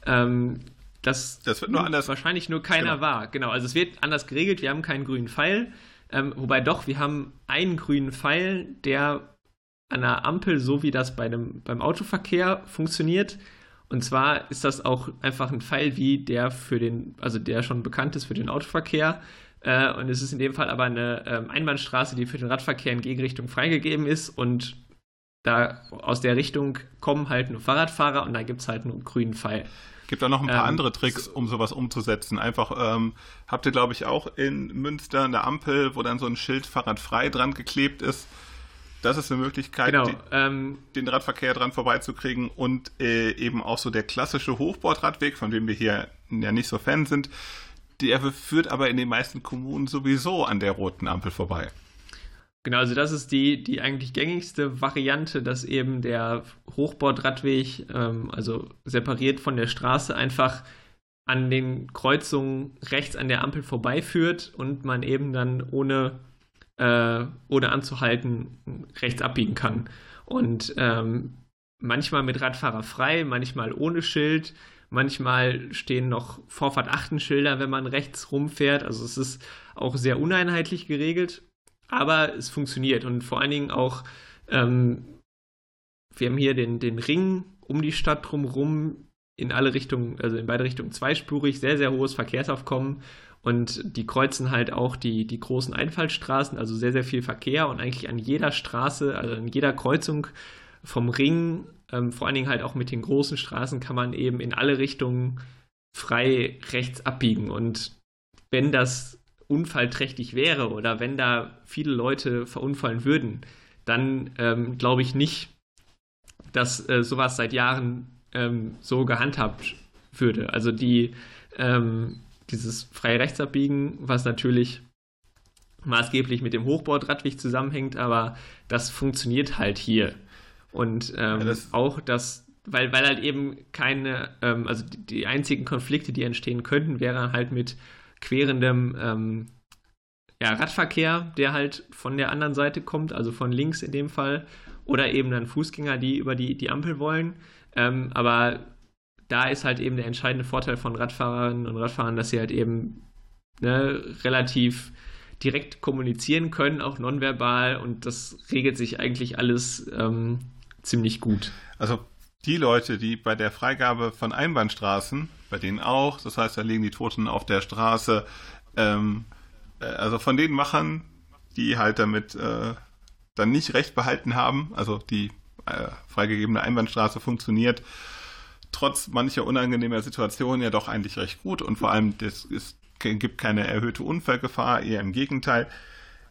Ähm, das, das wird nur anders. Wahrscheinlich nur keiner genau. wahr. Genau, also es wird anders geregelt. Wir haben keinen grünen Pfeil. Ähm, wobei doch, wir haben einen grünen Pfeil, der an der Ampel, so wie das bei dem, beim Autoverkehr funktioniert. Und zwar ist das auch einfach ein Pfeil wie der für den, also der schon bekannt ist für den Autoverkehr. Äh, und es ist in dem Fall aber eine ähm, Einbahnstraße, die für den Radverkehr in Gegenrichtung freigegeben ist. Und da aus der Richtung kommen halt nur Fahrradfahrer und da gibt es halt nur einen grünen Pfeil. Gibt auch noch ein paar ähm, andere Tricks, um sowas umzusetzen. Einfach ähm, habt ihr, glaube ich, auch in Münster eine Ampel, wo dann so ein Schild Fahrradfrei dran geklebt ist. Das ist eine Möglichkeit, genau, die, ähm, den Radverkehr dran vorbeizukriegen und äh, eben auch so der klassische Hochbordradweg, von dem wir hier ja nicht so Fan sind, der führt aber in den meisten Kommunen sowieso an der roten Ampel vorbei. Genau, also das ist die, die eigentlich gängigste Variante, dass eben der Hochbordradweg, ähm, also separiert von der Straße, einfach an den Kreuzungen rechts an der Ampel vorbeiführt und man eben dann ohne, äh, ohne anzuhalten rechts abbiegen kann. Und ähm, manchmal mit Radfahrer frei, manchmal ohne Schild. Manchmal stehen noch Vorfahrt-Achten-Schilder, wenn man rechts rumfährt. Also es ist auch sehr uneinheitlich geregelt, aber es funktioniert. Und vor allen Dingen auch, ähm, wir haben hier den, den Ring um die Stadt drumherum in alle Richtungen, also in beide Richtungen zweispurig, sehr, sehr hohes Verkehrsaufkommen. Und die kreuzen halt auch die, die großen Einfallstraßen, also sehr, sehr viel Verkehr und eigentlich an jeder Straße, also an jeder Kreuzung vom Ring ähm, vor allen Dingen halt auch mit den großen Straßen kann man eben in alle Richtungen frei rechts abbiegen. Und wenn das unfallträchtig wäre oder wenn da viele Leute verunfallen würden, dann ähm, glaube ich nicht, dass äh, sowas seit Jahren ähm, so gehandhabt würde. Also die, ähm, dieses freie Rechtsabbiegen, was natürlich maßgeblich mit dem Hochbordradweg zusammenhängt, aber das funktioniert halt hier. Und ähm, ja, das auch das, weil, weil halt eben keine, ähm, also die, die, einzigen Konflikte, die entstehen könnten, wären halt mit querendem ähm, ja, Radverkehr, der halt von der anderen Seite kommt, also von links in dem Fall, oder eben dann Fußgänger, die über die, die Ampel wollen. Ähm, aber da ist halt eben der entscheidende Vorteil von Radfahrerinnen und Radfahrern, dass sie halt eben ne, relativ direkt kommunizieren können, auch nonverbal, und das regelt sich eigentlich alles ähm, ziemlich gut. Also die Leute, die bei der Freigabe von Einbahnstraßen, bei denen auch, das heißt, da liegen die Toten auf der Straße, ähm, äh, also von den Machern, die halt damit äh, dann nicht recht behalten haben. Also die äh, freigegebene Einbahnstraße funktioniert trotz mancher unangenehmer Situationen ja doch eigentlich recht gut und vor allem es gibt keine erhöhte Unfallgefahr, eher im Gegenteil.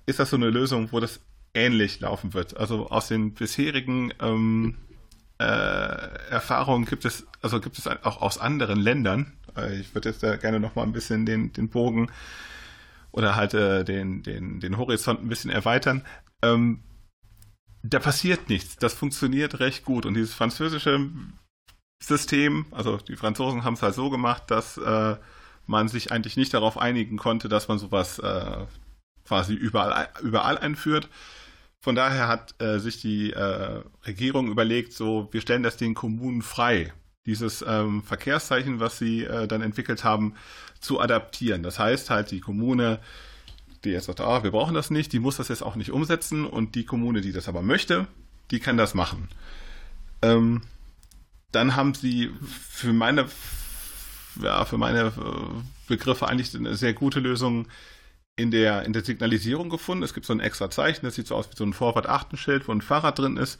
Ist das so eine Lösung, wo das ähnlich laufen wird? Also aus den bisherigen ähm, äh, Erfahrungen gibt es, also gibt es auch aus anderen Ländern. Äh, ich würde jetzt da gerne noch mal ein bisschen den, den Bogen oder halt äh, den, den, den Horizont ein bisschen erweitern. Ähm, da passiert nichts. Das funktioniert recht gut. Und dieses französische System, also die Franzosen haben es halt so gemacht, dass äh, man sich eigentlich nicht darauf einigen konnte, dass man sowas äh, quasi überall, überall einführt. Von daher hat äh, sich die äh, Regierung überlegt, so wir stellen das den Kommunen frei, dieses ähm, Verkehrszeichen, was sie äh, dann entwickelt haben, zu adaptieren. Das heißt halt, die Kommune, die jetzt sagt, ah, wir brauchen das nicht, die muss das jetzt auch nicht umsetzen und die Kommune, die das aber möchte, die kann das machen. Ähm, dann haben sie für meine, ja, für meine äh, Begriffe eigentlich eine sehr gute Lösung in der, in der Signalisierung gefunden. Es gibt so ein extra Zeichen, das sieht so aus wie so ein Vorfahrt-Achtenschild, wo ein Fahrrad drin ist.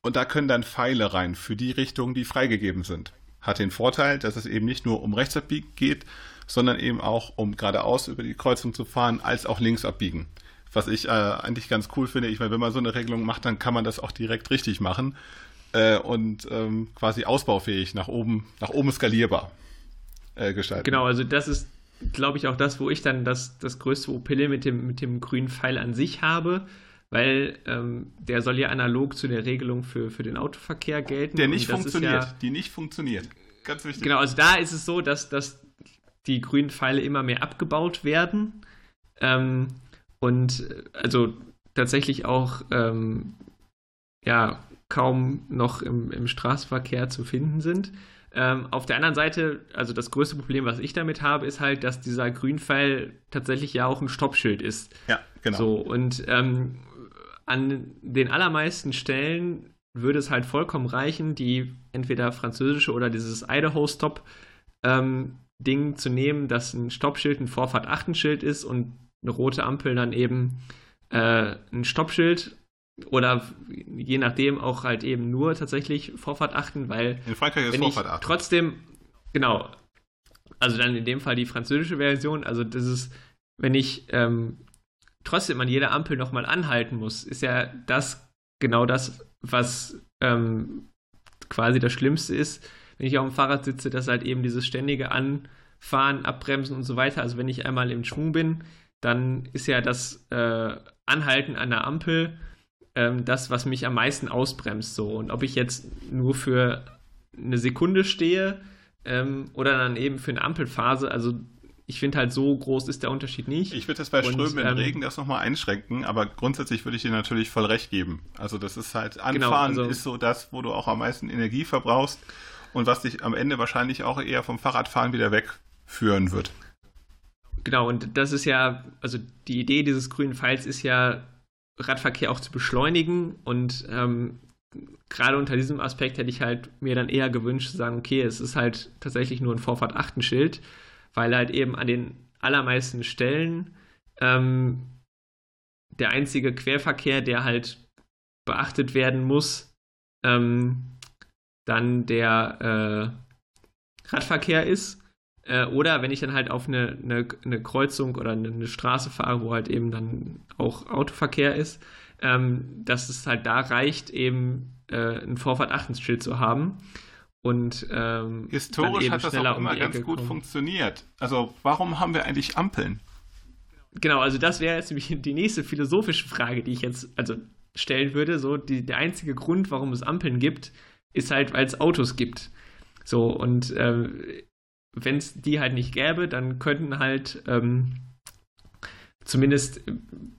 Und da können dann Pfeile rein für die Richtungen, die freigegeben sind. Hat den Vorteil, dass es eben nicht nur um Rechtsabbiegen geht, sondern eben auch um geradeaus über die Kreuzung zu fahren, als auch links abbiegen. Was ich äh, eigentlich ganz cool finde. Ich meine, wenn man so eine Regelung macht, dann kann man das auch direkt richtig machen äh, und ähm, quasi ausbaufähig nach oben, nach oben skalierbar äh, gestalten. Genau, also das ist glaube ich, auch das, wo ich dann das, das größte Opille mit dem, mit dem grünen Pfeil an sich habe, weil ähm, der soll ja analog zu der Regelung für, für den Autoverkehr gelten. Der nicht funktioniert, ja, die nicht funktioniert. Ganz wichtig. Genau, also da ist es so, dass, dass die grünen Pfeile immer mehr abgebaut werden. Ähm, und äh, also tatsächlich auch ähm, ja, kaum noch im, im Straßenverkehr zu finden sind. Ähm, auf der anderen Seite, also das größte Problem, was ich damit habe, ist halt, dass dieser Grünpfeil tatsächlich ja auch ein Stoppschild ist. Ja, genau. So, und ähm, an den allermeisten Stellen würde es halt vollkommen reichen, die entweder französische oder dieses Idaho-Stop ähm, Ding zu nehmen, dass ein Stoppschild ein Vorfahrt-Achtenschild ist und eine rote Ampel dann eben äh, ein Stoppschild oder je nachdem auch halt eben nur tatsächlich Vorfahrt achten, weil in Frankreich ist Vorfahrt achten. Trotzdem, genau, also dann in dem Fall die französische Version, also das ist, wenn ich ähm, trotzdem an jeder Ampel nochmal anhalten muss, ist ja das genau das, was ähm, quasi das Schlimmste ist, wenn ich auf dem Fahrrad sitze, dass halt eben dieses ständige Anfahren, Abbremsen und so weiter, also wenn ich einmal im Schwung bin, dann ist ja das äh, Anhalten an der Ampel ähm, das, was mich am meisten ausbremst. So. Und ob ich jetzt nur für eine Sekunde stehe ähm, oder dann eben für eine Ampelphase, also ich finde halt so groß ist der Unterschied nicht. Ich würde das bei Strömen im ähm, Regen das nochmal einschränken, aber grundsätzlich würde ich dir natürlich voll recht geben. Also das ist halt, Anfahren genau, also, ist so das, wo du auch am meisten Energie verbrauchst und was dich am Ende wahrscheinlich auch eher vom Fahrradfahren wieder wegführen wird. Genau, und das ist ja, also die Idee dieses grünen Pfeils ist ja, Radverkehr auch zu beschleunigen. Und ähm, gerade unter diesem Aspekt hätte ich halt mir dann eher gewünscht zu sagen, okay, es ist halt tatsächlich nur ein Vorfahrt-Achtenschild, weil halt eben an den allermeisten Stellen ähm, der einzige Querverkehr, der halt beachtet werden muss, ähm, dann der äh, Radverkehr ist. Äh, oder wenn ich dann halt auf eine, eine, eine Kreuzung oder eine, eine, Straße fahre, wo halt eben dann auch Autoverkehr ist, ähm, dass es halt da reicht, eben äh, ein Vorfahrt-Achtungsschild zu haben. Und ähm, historisch hat das auch immer um ganz gut kommen. funktioniert. Also warum haben wir eigentlich Ampeln? Genau, also das wäre jetzt nämlich die nächste philosophische Frage, die ich jetzt also stellen würde. So die, der einzige Grund, warum es Ampeln gibt, ist halt, weil es Autos gibt. So und äh, wenn es die halt nicht gäbe, dann könnten halt ähm, zumindest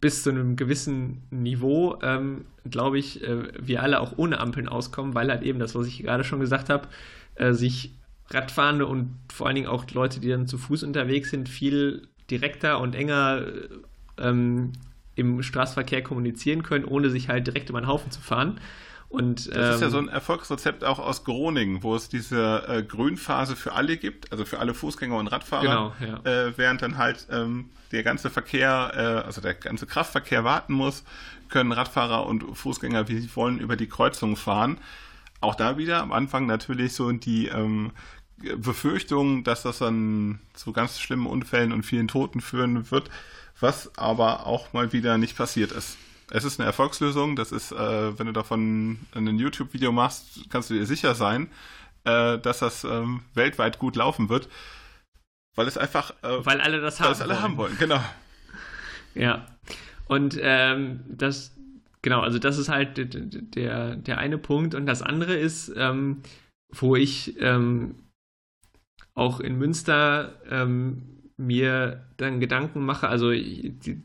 bis zu einem gewissen Niveau, ähm, glaube ich, äh, wir alle auch ohne Ampeln auskommen, weil halt eben das, was ich gerade schon gesagt habe, äh, sich Radfahrende und vor allen Dingen auch Leute, die dann zu Fuß unterwegs sind, viel direkter und enger ähm, im Straßenverkehr kommunizieren können, ohne sich halt direkt über den Haufen zu fahren. Und, das ähm, ist ja so ein Erfolgsrezept auch aus Groningen, wo es diese äh, Grünphase für alle gibt, also für alle Fußgänger und Radfahrer, genau, ja. äh, während dann halt ähm, der ganze Verkehr, äh, also der ganze Kraftverkehr warten muss, können Radfahrer und Fußgänger, wie sie wollen, über die Kreuzung fahren. Auch da wieder am Anfang natürlich so die ähm, Befürchtung, dass das dann zu ganz schlimmen Unfällen und vielen Toten führen wird, was aber auch mal wieder nicht passiert ist. Es ist eine Erfolgslösung, das ist, äh, wenn du davon ein YouTube-Video machst, kannst du dir sicher sein, äh, dass das ähm, weltweit gut laufen wird, weil es einfach... Äh, weil alle das haben weil es alle wollen. haben wollen, genau. Ja, und ähm, das, genau, also das ist halt der, der eine Punkt. Und das andere ist, ähm, wo ich ähm, auch in Münster ähm, mir dann Gedanken mache, also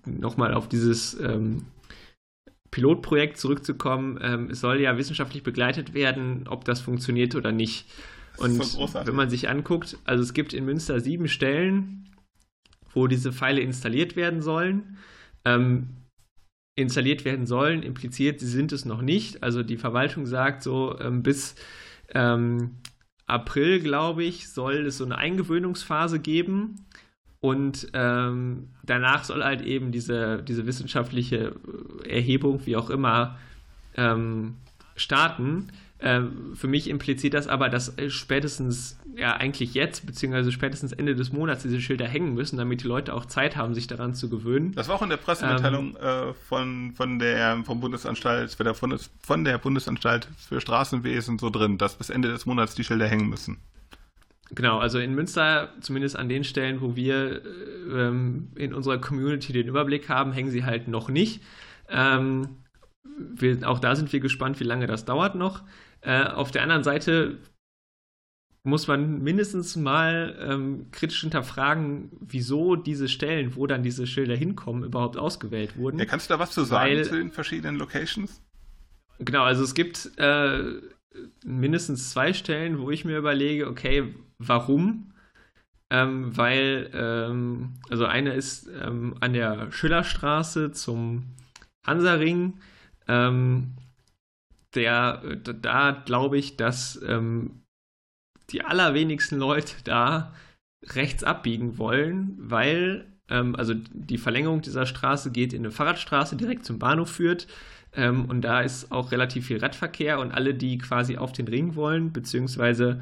nochmal auf dieses ähm, Pilotprojekt zurückzukommen, ähm, es soll ja wissenschaftlich begleitet werden, ob das funktioniert oder nicht. Und wenn man sich anguckt, also es gibt in Münster sieben Stellen, wo diese Pfeile installiert werden sollen. Ähm, installiert werden sollen, impliziert, sie sind es noch nicht. Also die Verwaltung sagt so, ähm, bis ähm, April, glaube ich, soll es so eine Eingewöhnungsphase geben. Und ähm, danach soll halt eben diese, diese wissenschaftliche Erhebung, wie auch immer, ähm, starten. Ähm, für mich impliziert das aber, dass spätestens, ja eigentlich jetzt, beziehungsweise spätestens Ende des Monats diese Schilder hängen müssen, damit die Leute auch Zeit haben, sich daran zu gewöhnen. Das war auch in der Pressemitteilung ähm, äh, von, von der vom Bundesanstalt, von der Bundesanstalt für Straßenwesen so drin, dass bis Ende des Monats die Schilder hängen müssen. Genau, also in Münster, zumindest an den Stellen, wo wir ähm, in unserer Community den Überblick haben, hängen sie halt noch nicht. Ähm, wir, auch da sind wir gespannt, wie lange das dauert noch. Äh, auf der anderen Seite muss man mindestens mal ähm, kritisch hinterfragen, wieso diese Stellen, wo dann diese Schilder hinkommen, überhaupt ausgewählt wurden. Ja, kannst du da was zu sagen Weil, zu den verschiedenen Locations? Genau, also es gibt äh, mindestens zwei Stellen, wo ich mir überlege, okay, warum? Ähm, weil, ähm, also eine ist ähm, an der Schillerstraße zum Hansaring. Ähm, der, da glaube ich, dass ähm, die allerwenigsten Leute da rechts abbiegen wollen, weil, ähm, also die Verlängerung dieser Straße geht in eine Fahrradstraße, direkt zum Bahnhof führt. Ähm, und da ist auch relativ viel Radverkehr und alle, die quasi auf den Ring wollen, beziehungsweise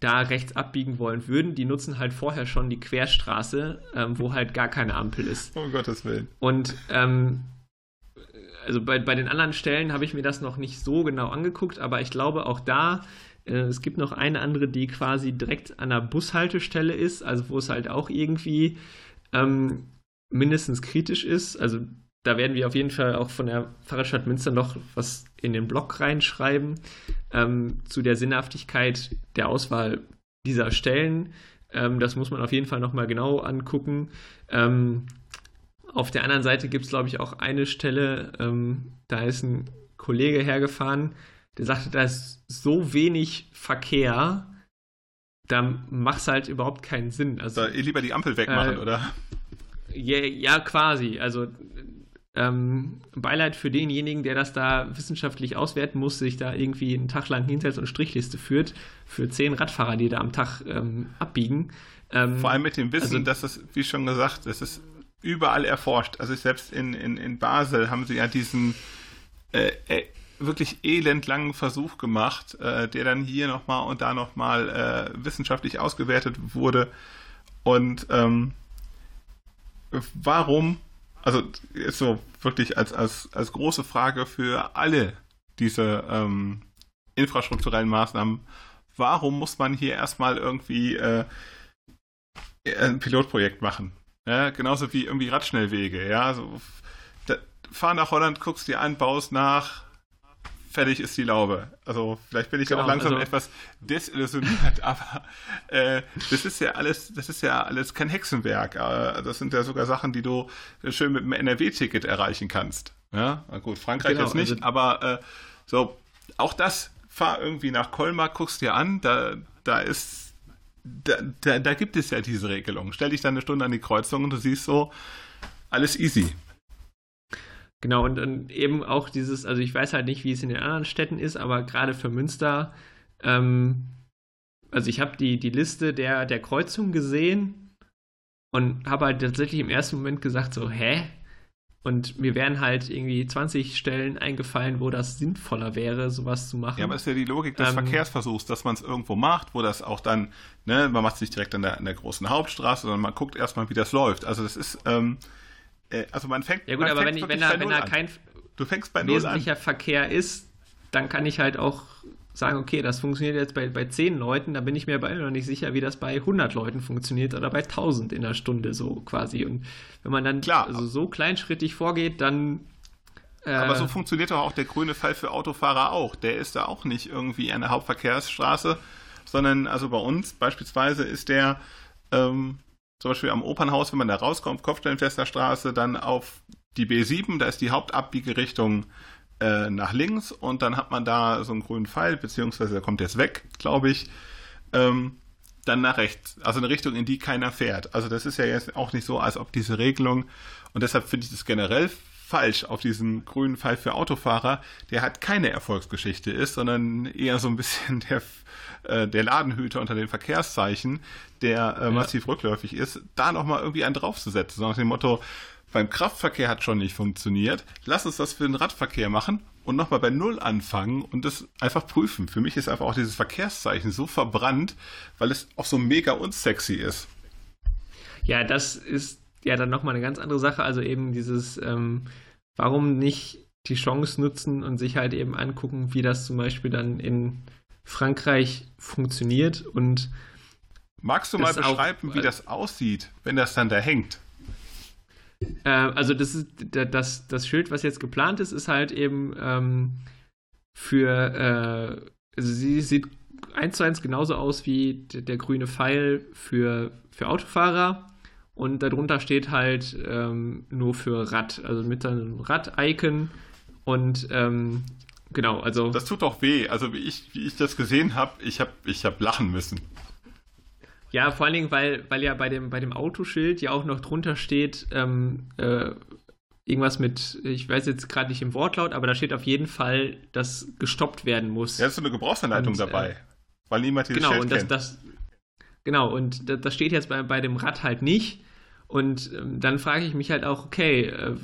da rechts abbiegen wollen würden, die nutzen halt vorher schon die Querstraße, ähm, wo halt gar keine Ampel ist. Um Gottes Willen. Und ähm, also bei, bei den anderen Stellen habe ich mir das noch nicht so genau angeguckt, aber ich glaube auch da, äh, es gibt noch eine andere, die quasi direkt an der Bushaltestelle ist, also wo es halt auch irgendwie ähm, mindestens kritisch ist. Also da werden wir auf jeden Fall auch von der Fahrradstadt Münster noch was in den Blog reinschreiben ähm, zu der Sinnhaftigkeit der Auswahl dieser Stellen. Ähm, das muss man auf jeden Fall nochmal genau angucken. Ähm, auf der anderen Seite gibt es, glaube ich, auch eine Stelle, ähm, da ist ein Kollege hergefahren, der sagte, da ist so wenig Verkehr, da macht es halt überhaupt keinen Sinn. Also, da lieber die Ampel wegmachen, äh, oder? Ja, ja, quasi. Also ähm, Beileid für denjenigen, der das da wissenschaftlich auswerten muss, sich da irgendwie einen Tag lang hinsetzt und Strichliste führt für zehn Radfahrer, die da am Tag ähm, abbiegen. Ähm, Vor allem mit dem Wissen, also, dass es, wie schon gesagt, es ist überall erforscht. Also selbst in, in, in Basel haben sie ja diesen äh, äh, wirklich elendlangen Versuch gemacht, äh, der dann hier nochmal und da nochmal äh, wissenschaftlich ausgewertet wurde. Und ähm, warum, also ist so wirklich als, als, als große Frage für alle diese ähm, infrastrukturellen Maßnahmen, warum muss man hier erstmal irgendwie äh, ein Pilotprojekt machen? Ja, genauso wie irgendwie Radschnellwege. Ja, also, da, fahr nach Holland, guckst dir an, baust nach, fertig ist die Laube. Also vielleicht bin ich genau, auch langsam also, etwas desillusioniert, aber äh, das ist ja alles, das ist ja alles kein Hexenwerk. Äh, das sind ja sogar Sachen, die du schön mit einem NRW-Ticket erreichen kannst. Ja, Na gut, Frankreich genau, jetzt nicht, also, aber äh, so auch das, fahr irgendwie nach Colmar, guckst dir an, da, da ist da, da, da, gibt es ja diese Regelung. Stell dich dann eine Stunde an die Kreuzung und du siehst so, alles easy. Genau, und, und eben auch dieses, also ich weiß halt nicht, wie es in den anderen Städten ist, aber gerade für Münster, ähm, also ich habe die, die Liste der, der Kreuzungen gesehen und habe halt tatsächlich im ersten Moment gesagt, so, hä? Und mir wären halt irgendwie 20 Stellen eingefallen, wo das sinnvoller wäre, sowas zu machen. Ja, aber ist ja die Logik des ähm, Verkehrsversuchs, dass man es irgendwo macht, wo das auch dann, ne, man macht es nicht direkt an der, an der großen Hauptstraße, sondern man guckt erstmal, wie das läuft. Also das ist, ähm, äh, also man fängt. Ja gut, aber wenn, ich, wenn da, wenn da kein du fängst bei wesentlicher Verkehr ist, dann kann ich halt auch sagen, okay, das funktioniert jetzt bei, bei 10 Leuten, da bin ich mir bei noch nicht sicher, wie das bei 100 Leuten funktioniert oder bei 1000 in der Stunde so quasi. Und wenn man dann Klar. Also so kleinschrittig vorgeht, dann äh, aber so funktioniert doch auch der grüne Fall für Autofahrer auch. Der ist da auch nicht irgendwie an der Hauptverkehrsstraße, sondern also bei uns beispielsweise ist der ähm, zum Beispiel am Opernhaus, wenn man da rauskommt, Kopfstellenfester Straße, dann auf die B7, da ist die Hauptabbiegerichtung äh, nach links und dann hat man da so einen grünen Pfeil, beziehungsweise der kommt jetzt weg, glaube ich. Ähm, dann nach rechts, also eine Richtung, in die keiner fährt. Also das ist ja jetzt auch nicht so, als ob diese Regelung, und deshalb finde ich das generell falsch auf diesen grünen Pfeil für Autofahrer, der halt keine Erfolgsgeschichte ist, sondern eher so ein bisschen der, äh, der Ladenhüter unter den Verkehrszeichen, der äh, massiv ja. rückläufig ist, da nochmal irgendwie einen draufzusetzen, so nach dem Motto, beim Kraftverkehr hat schon nicht funktioniert. Lass uns das für den Radverkehr machen und nochmal bei Null anfangen und das einfach prüfen. Für mich ist einfach auch dieses Verkehrszeichen so verbrannt, weil es auch so mega unsexy ist. Ja, das ist ja dann nochmal eine ganz andere Sache. Also eben dieses, ähm, warum nicht die Chance nutzen und sich halt eben angucken, wie das zum Beispiel dann in Frankreich funktioniert und Magst du mal beschreiben, auch, wie das aussieht, wenn das dann da hängt? Äh, also das ist das, das Schild, was jetzt geplant ist, ist halt eben ähm, für, äh, also sie sieht eins zu eins genauso aus wie der, der grüne Pfeil für, für Autofahrer. Und darunter steht halt ähm, nur für Rad, also mit einem Rad-Icon. Und ähm, genau, also. Das tut doch weh. Also wie ich, wie ich das gesehen habe, ich habe ich hab lachen müssen. Ja, vor allen Dingen, weil, weil ja bei dem, bei dem Autoschild ja auch noch drunter steht, ähm, äh, irgendwas mit, ich weiß jetzt gerade nicht im Wortlaut, aber da steht auf jeden Fall, dass gestoppt werden muss. Ja, ist so eine Gebrauchsanleitung und, dabei, äh, weil niemand dieses genau, Schild und das, kennt. Das, genau, und das, das, steht jetzt bei, bei dem Rad halt nicht. Und ähm, dann frage ich mich halt auch, okay, äh,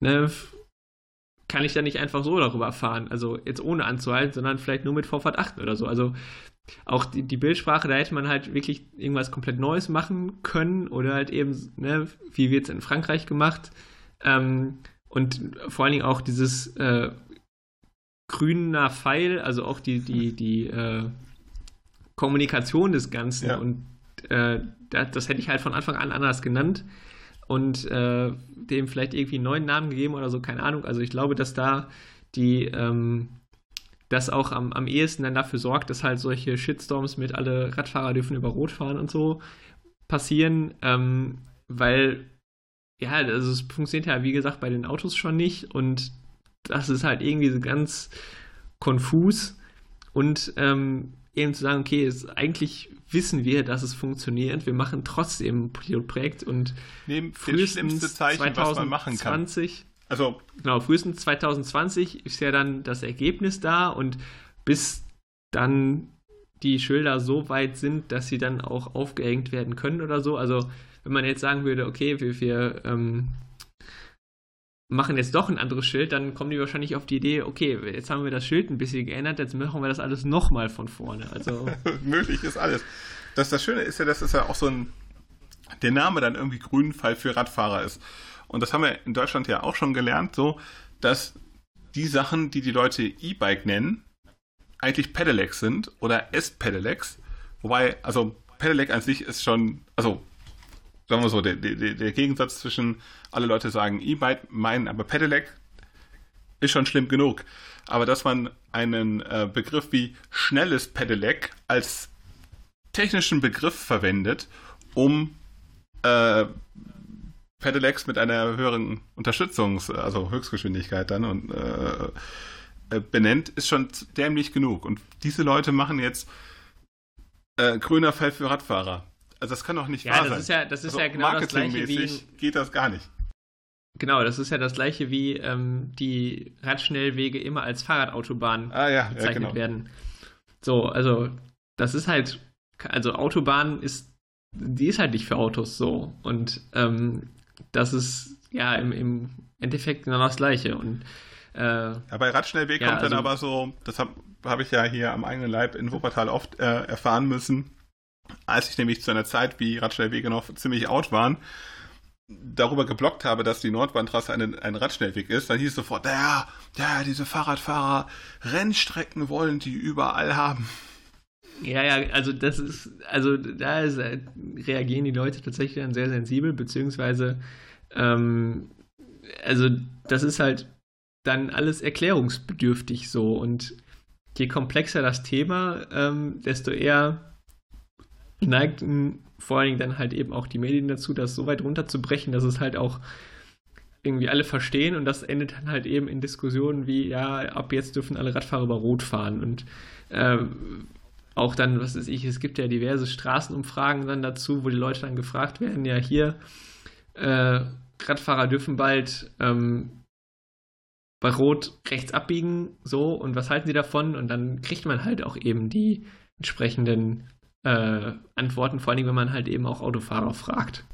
ne, kann ich da nicht einfach so darüber fahren? Also jetzt ohne anzuhalten, sondern vielleicht nur mit Vorfahrt 8 oder so. Also auch die, die, Bildsprache, da hätte man halt wirklich irgendwas komplett Neues machen können oder halt eben, ne, wie wird es in Frankreich gemacht. Ähm, und vor allen Dingen auch dieses äh, grüner Pfeil, also auch die, die, die äh, Kommunikation des Ganzen ja. und äh, das, das, hätte ich halt von Anfang an anders genannt und äh, dem vielleicht irgendwie einen neuen Namen gegeben oder so, keine Ahnung. Also ich glaube, dass da die ähm, das auch am, am ehesten dann dafür sorgt, dass halt solche Shitstorms mit alle Radfahrer dürfen über Rot fahren und so passieren, ähm, weil ja, also es funktioniert ja wie gesagt bei den Autos schon nicht und das ist halt irgendwie so ganz konfus und ähm, eben zu sagen, okay, es, eigentlich wissen wir, dass es funktioniert, wir machen trotzdem ein Pilotprojekt und Neben frühestens Zeichen, 2020 also. Genau, frühestens 2020 ist ja dann das Ergebnis da und bis dann die Schilder so weit sind, dass sie dann auch aufgehängt werden können oder so. Also, wenn man jetzt sagen würde, okay, wir, wir ähm, machen jetzt doch ein anderes Schild, dann kommen die wahrscheinlich auf die Idee, okay, jetzt haben wir das Schild ein bisschen geändert, jetzt machen wir das alles nochmal von vorne. Also Möglich ist alles. Das, das Schöne ist ja, dass es ja auch so ein, der Name dann irgendwie Grünfall für Radfahrer ist und das haben wir in Deutschland ja auch schon gelernt, so, dass die Sachen, die die Leute E-Bike nennen, eigentlich Pedelecs sind oder S-Pedelecs. Wobei, also Pedelec an sich ist schon, also sagen wir so, der, der, der Gegensatz zwischen alle Leute sagen E-Bike, meinen aber Pedelec, ist schon schlimm genug. Aber dass man einen äh, Begriff wie schnelles Pedelec als technischen Begriff verwendet, um äh, Pedelecs mit einer höheren Unterstützungs-, also Höchstgeschwindigkeit dann und äh, äh, benennt, ist schon dämlich genug. Und diese Leute machen jetzt äh, grüner Fall für Radfahrer. Also das kann doch nicht ja, wahr das sein. Ist ja, das ist also ja genau das gleiche wie geht das gar nicht. Genau, das ist ja das gleiche wie ähm, die Radschnellwege immer als Fahrradautobahn ah, ja, bezeichnet ja, genau. werden. So, also das ist halt, also Autobahn ist, die ist halt nicht für Autos so. Und ähm, das ist ja im, im Endeffekt genau das Gleiche. Und äh, ja, bei Radschnellweg ja, kommt also, dann aber so, das habe hab ich ja hier am eigenen Leib in Wuppertal oft äh, erfahren müssen, als ich nämlich zu einer Zeit, wie Radschnellwege noch ziemlich out waren, darüber geblockt habe, dass die Nordbahntrasse ein, ein Radschnellweg ist, dann hieß sofort, ja, ja, diese Fahrradfahrer Rennstrecken wollen die überall haben. Ja, ja, also das ist, also da ist, äh, reagieren die Leute tatsächlich dann sehr sensibel, beziehungsweise, ähm, also das ist halt dann alles erklärungsbedürftig so und je komplexer das Thema, ähm, desto eher neigten vor allen Dingen dann halt eben auch die Medien dazu, das so weit runterzubrechen, dass es halt auch irgendwie alle verstehen. Und das endet dann halt eben in Diskussionen wie, ja, ab jetzt dürfen alle Radfahrer über Rot fahren. Und äh, auch dann, was weiß ich, es gibt ja diverse Straßenumfragen dann dazu, wo die Leute dann gefragt werden, ja hier, äh, Radfahrer dürfen bald ähm, bei Rot rechts abbiegen, so, und was halten sie davon? Und dann kriegt man halt auch eben die entsprechenden äh, antworten, vor allem wenn man halt eben auch Autofahrer fragt.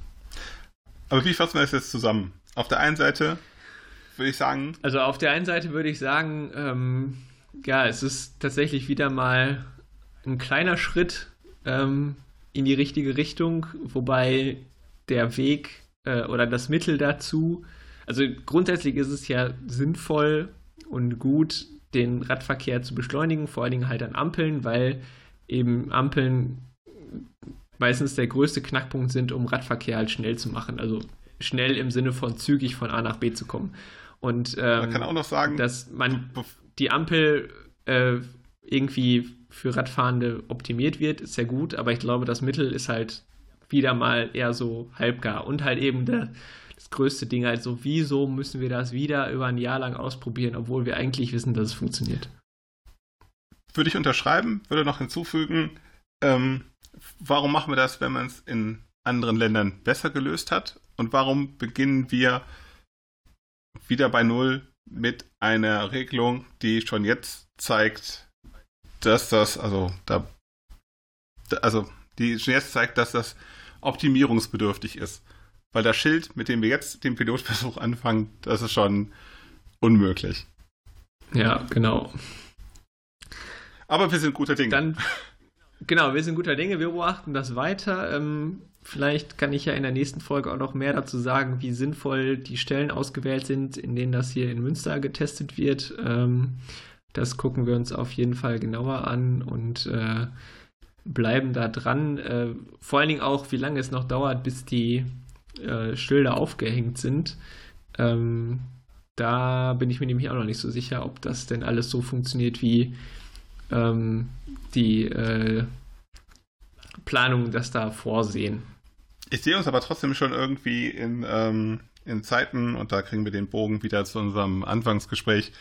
Aber wie fassen wir das jetzt zusammen? Auf der einen Seite würde ich sagen. Also auf der einen Seite würde ich sagen, ähm, ja, es ist tatsächlich wieder mal ein kleiner Schritt ähm, in die richtige Richtung, wobei der Weg äh, oder das Mittel dazu, also grundsätzlich ist es ja sinnvoll und gut, den Radverkehr zu beschleunigen, vor allen Dingen halt an Ampeln, weil eben Ampeln meistens der größte Knackpunkt sind, um Radverkehr halt schnell zu machen. Also schnell im Sinne von zügig von A nach B zu kommen. Und ähm, man kann auch noch sagen, dass man die Ampel äh, irgendwie für Radfahrende optimiert wird, ist ja gut, aber ich glaube, das Mittel ist halt wieder mal eher so halbgar und halt eben der, das größte Ding, also wieso müssen wir das wieder über ein Jahr lang ausprobieren, obwohl wir eigentlich wissen, dass es funktioniert. Würde ich unterschreiben, würde noch hinzufügen, ähm, warum machen wir das, wenn man es in anderen Ländern besser gelöst hat? Und warum beginnen wir wieder bei Null mit einer Regelung, die schon jetzt zeigt, dass das, also da, also die schon jetzt zeigt, dass das optimierungsbedürftig ist. Weil das Schild, mit dem wir jetzt den Pilotversuch anfangen, das ist schon unmöglich. Ja, genau. Aber wir sind guter Dinge. Dann, genau, wir sind guter Dinge, wir beobachten das weiter. Ähm, vielleicht kann ich ja in der nächsten Folge auch noch mehr dazu sagen, wie sinnvoll die Stellen ausgewählt sind, in denen das hier in Münster getestet wird. Ähm, das gucken wir uns auf jeden Fall genauer an und äh, bleiben da dran. Äh, vor allen Dingen auch, wie lange es noch dauert, bis die äh, Schilder aufgehängt sind. Ähm, da bin ich mir nämlich auch noch nicht so sicher, ob das denn alles so funktioniert, wie ähm, die äh, Planungen das da vorsehen. Ich sehe uns aber trotzdem schon irgendwie in, ähm, in Zeiten, und da kriegen wir den Bogen wieder zu unserem Anfangsgespräch,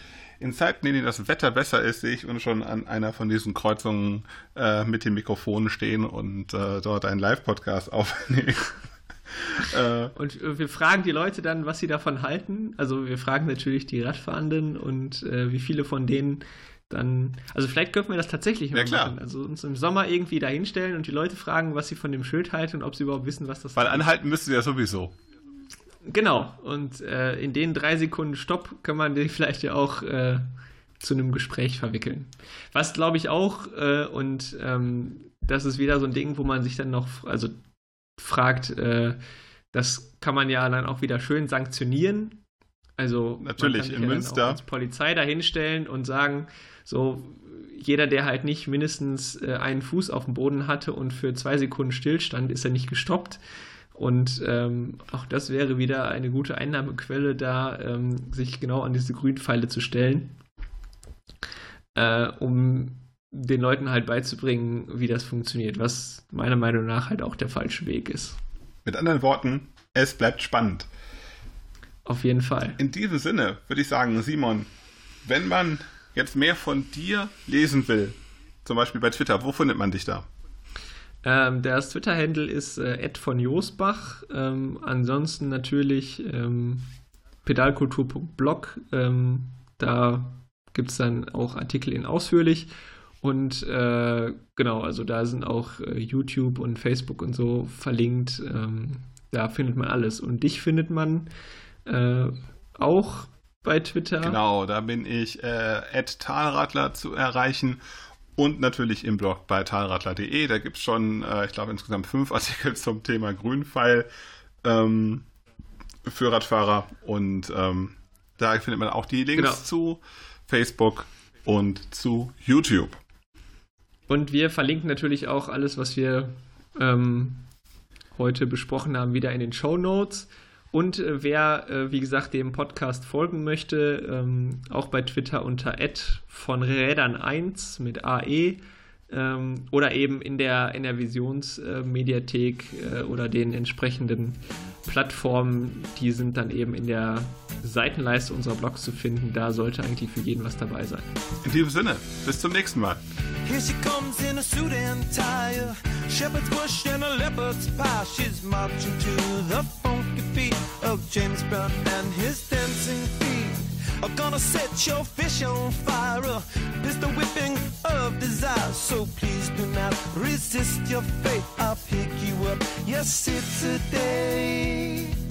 in Zeiten, in denen das Wetter besser ist, sehe ich uns schon an einer von diesen Kreuzungen äh, mit dem Mikrofon stehen und äh, dort einen Live-Podcast aufnehmen. äh, und wir fragen die Leute dann, was sie davon halten. Also wir fragen natürlich die Radfahrenden und äh, wie viele von denen dann, also vielleicht könnten wir das tatsächlich ja, machen. Also uns im Sommer irgendwie dahinstellen und die Leute fragen, was sie von dem Schild halten und ob sie überhaupt wissen, was das ist. Weil anhalten müsst ihr ja sowieso. Genau, und äh, in den drei Sekunden Stopp kann man die vielleicht ja auch äh, zu einem Gespräch verwickeln. Was glaube ich auch, äh, und ähm, das ist wieder so ein Ding, wo man sich dann noch, also fragt, äh, das kann man ja dann auch wieder schön sanktionieren. Also natürlich man kann in Münster als Polizei dahinstellen und sagen, so jeder, der halt nicht mindestens äh, einen Fuß auf dem Boden hatte und für zwei Sekunden stillstand, ist er nicht gestoppt. Und ähm, auch das wäre wieder eine gute Einnahmequelle, da ähm, sich genau an diese Grünpfeile zu stellen, äh, um den Leuten halt beizubringen, wie das funktioniert, was meiner Meinung nach halt auch der falsche Weg ist. Mit anderen Worten, es bleibt spannend. Auf jeden Fall. In diesem Sinne würde ich sagen, Simon, wenn man jetzt mehr von dir lesen will, zum Beispiel bei Twitter, wo findet man dich da? Ähm, das Twitter-Handle ist äh, Ed von Josbach. Ähm, ansonsten natürlich ähm, pedalkultur.blog. Ähm, da gibt es dann auch Artikel in ausführlich. Und äh, genau, also da sind auch äh, YouTube und Facebook und so verlinkt. Ähm, da findet man alles. Und dich findet man äh, auch bei Twitter. Genau, da bin ich äh, Talradler zu erreichen und natürlich im Blog bei talradler.de. Da gibt es schon, äh, ich glaube, insgesamt fünf Artikel zum Thema Grünpfeil ähm, für Radfahrer und ähm, da findet man auch die Links genau. zu Facebook und zu YouTube. Und wir verlinken natürlich auch alles, was wir ähm, heute besprochen haben, wieder in den Show Notes. Und äh, wer, äh, wie gesagt, dem Podcast folgen möchte, ähm, auch bei Twitter unter von Rädern 1 mit AE ähm, oder eben in der, in der Visionsmediathek äh, oder den entsprechenden Plattformen, die sind dann eben in der Seitenleiste unserer Blogs zu finden. Da sollte eigentlich für jeden was dabei sein. In diesem Sinne, bis zum nächsten Mal. Here she comes in a suit and tie, shepherd's bush and a leopard's pie. She's marching to the funky beat of James Brown and his dancing feet. Are gonna set your fish on fire, a pistol whipping of desire. So please do not resist your fate. I'll pick you up, yes, it's a day.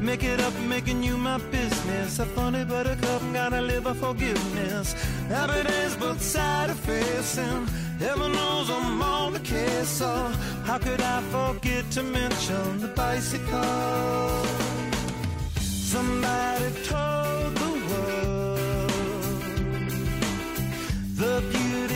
Make it up, making you my business. A funny buttercup, gotta live a forgiveness. Happy days, both side of facing. Heaven knows I'm on the case, so how could I forget to mention the bicycle? Somebody told the world the beauty.